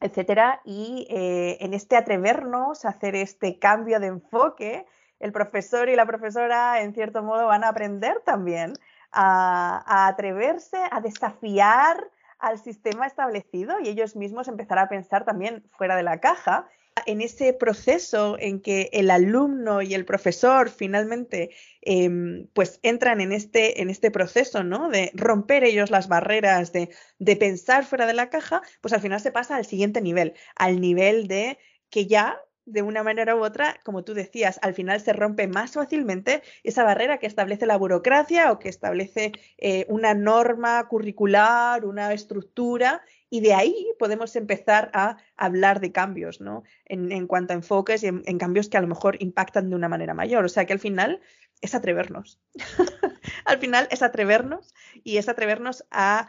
etcétera. Y eh, en este atrevernos a hacer este cambio de enfoque, el profesor y la profesora, en cierto modo, van a aprender también a atreverse, a desafiar al sistema establecido y ellos mismos empezar a pensar también fuera de la caja en ese proceso en que el alumno y el profesor finalmente em, pues entran en este, en este proceso, ¿no? De romper ellos las barreras, de, de pensar fuera de la caja, pues al final se pasa al siguiente nivel, al nivel de que ya de una manera u otra, como tú decías, al final se rompe más fácilmente esa barrera que establece la burocracia o que establece eh, una norma curricular, una estructura, y de ahí podemos empezar a hablar de cambios, ¿no? En, cuanto a enfoques y en, cambios que a lo mejor impactan de una manera mayor. O sea que al final es atrevernos. al final es atrevernos y es atrevernos a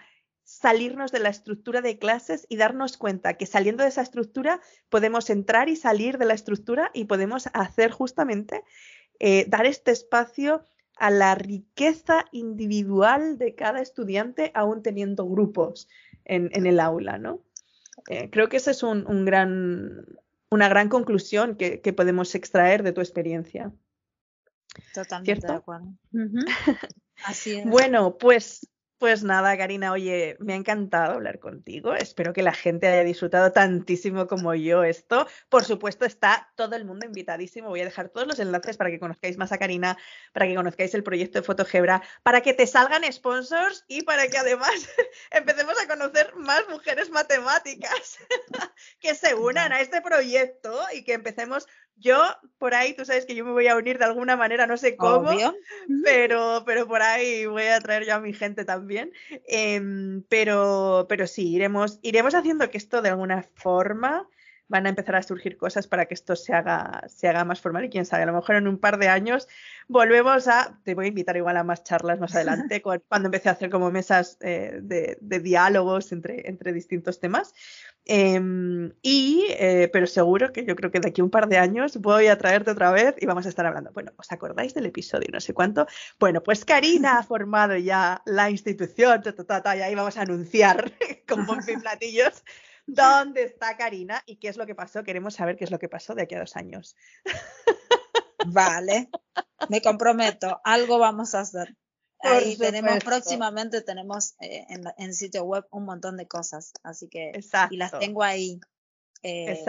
salirnos de la estructura de clases y darnos cuenta que saliendo de esa estructura podemos entrar y salir de la estructura y podemos hacer justamente eh, dar este espacio a la riqueza individual de cada estudiante aún teniendo grupos en, el aula, ¿no? Eh, creo que esa es un, gran, una gran conclusión que, podemos extraer de tu experiencia. Totalmente de acuerdo. Así es. Bueno, pues pues nada, Karina, oye, me ha encantado hablar contigo. Espero que la gente haya disfrutado tantísimo como yo esto. Por supuesto, está todo el mundo invitadísimo. Voy a dejar todos los enlaces para que conozcáis más a Karina, para que conozcáis el proyecto de Fotogebra, para que te salgan sponsors y para que además empecemos a más mujeres matemáticas que se unan a este proyecto y que empecemos. Yo, por ahí, tú sabes que yo me voy a unir de alguna manera, no sé cómo, pero, pero por ahí voy a traer yo a mi gente también. Em, pero, pero sí, iremos, iremos haciendo que esto de alguna forma van a empezar a surgir cosas para que esto se haga, se haga más formal y quién sabe, a lo mejor en un par de años volvemos a, te voy a invitar igual a más charlas más adelante, cuando empecé a hacer como mesas eh, de, de, diálogos entre, entre distintos temas, Em, y, eh, pero seguro que yo creo que de aquí a un par de años voy a traerte otra vez y vamos a estar hablando. Bueno, ¿os acordáis del episodio? No sé cuánto. Bueno, pues Karina ha formado ya la institución, y ahí vamos a anunciar con bombos y platillos dónde está Karina y qué es lo que pasó. Queremos saber qué es lo que pasó de aquí a dos años. Vale, me comprometo, algo vamos a hacer. Ahí tenemos próximamente tenemos eh, en, el sitio web un montón de cosas, así que y las tengo ahí eh,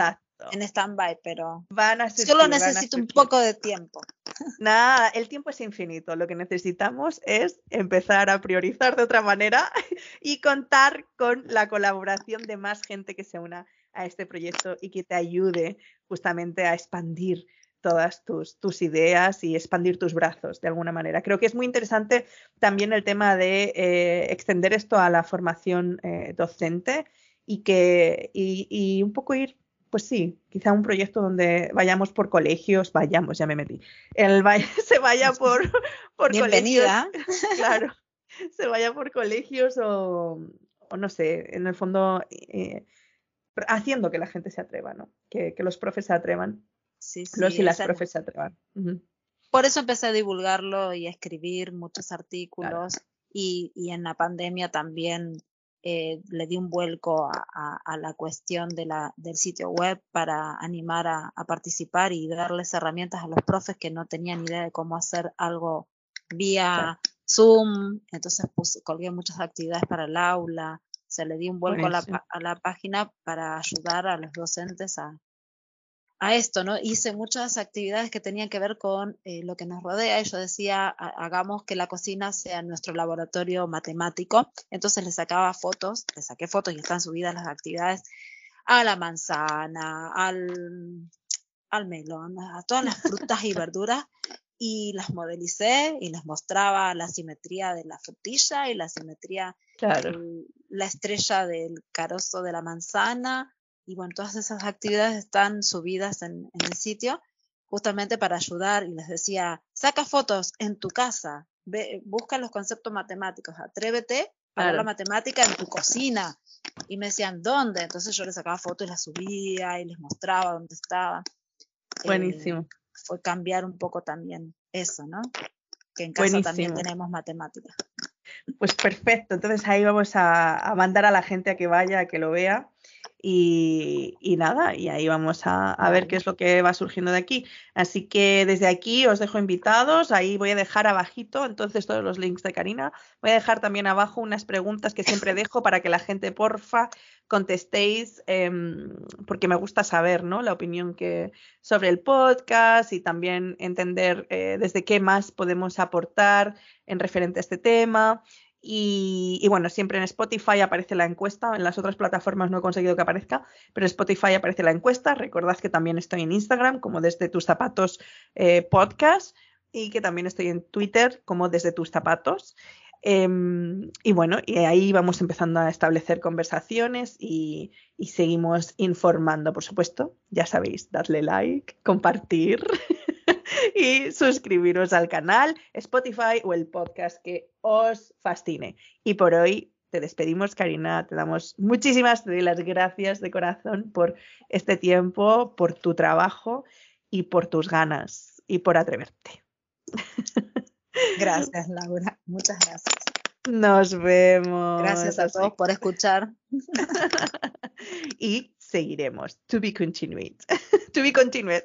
en stand-by, pero van a solo necesito un poco de tiempo. Nada, el tiempo es infinito. Lo que necesitamos es empezar a priorizar de otra manera y contar con la colaboración de más gente que se una a este proyecto y que te ayude justamente a expandir todas tus, tus, ideas y expandir tus brazos de alguna manera. Creo que es muy interesante también el tema de eh, extender esto a la formación eh, docente y que y, un poco ir, pues sí, quizá un proyecto donde vayamos por colegios, vayamos, ya me metí, el, se vaya por, por Bienvenida. colegios. Claro, se vaya por colegios o, no sé, en el fondo eh, haciendo que la gente se atreva, ¿no? Que, que los profes se atrevan los y las profes se atrevan. Por eso empecé a divulgarlo y a escribir muchos artículos y, en la pandemia también eh, le di un vuelco a, la cuestión de la, del sitio web para animar a, participar y darles herramientas a los profes que no tenían idea de cómo hacer algo vía Zoom. Entonces puse, colgué muchas actividades para el aula. Se le di un vuelco a la, a la, página para ayudar a los docentes a, a esto, ¿no? Hice muchas actividades que tenían que ver con eh, lo que nos rodea y yo decía, hagamos que la cocina sea nuestro laboratorio matemático. Entonces le sacaba fotos, le saqué fotos y están subidas las actividades a la manzana, al, al melón, a todas las frutas y verduras y las modelicé y les mostraba la simetría de la frutilla y la simetría de la estrella del carozo de la manzana. Y bueno, todas esas actividades están subidas en, el sitio justamente para ayudar y les decía, saca fotos en tu casa, busca los conceptos matemáticos, atrévete para la matemática en tu cocina. Y me decían, ¿dónde? Entonces yo les sacaba fotos y las subía y les mostraba dónde estaba. Buenísimo fue cambiar un poco también eso, ¿no? Que en casa también tenemos matemáticas. Pues perfecto, entonces ahí vamos a, mandar a la gente a que vaya, a que lo vea. Y, nada, y ahí vamos a, a, ver qué es lo que va surgiendo de aquí. Así que desde aquí os dejo invitados, ahí voy a dejar abajito entonces todos los links de Karina. Voy a dejar también abajo unas preguntas que siempre dejo para que la gente, porfa, contestéis, em, porque me gusta saber ¿no? la opinión que sobre el podcast y también entender eh, desde qué más podemos aportar en referente a este tema. Y, bueno, siempre en Spotify aparece la encuesta, en las otras plataformas no he conseguido que aparezca, pero en Spotify aparece la encuesta. Recordad que también estoy en Instagram como desde tus zapatos eh, podcast y que también estoy en Twitter como desde tus zapatos. Em, y bueno, y ahí vamos empezando a establecer conversaciones y, seguimos informando, por supuesto. Ya sabéis, darle like, compartir y suscribiros al canal, Spotify o el podcast que os fascine. Y por hoy te despedimos, Karina. Te damos muchísimas de las gracias de corazón por este tiempo, por tu trabajo y por tus ganas y por atreverte. Gracias, Laura. Muchas gracias. Nos vemos. Gracias a todos por escuchar. y seguiremos. To be continued. to be continued.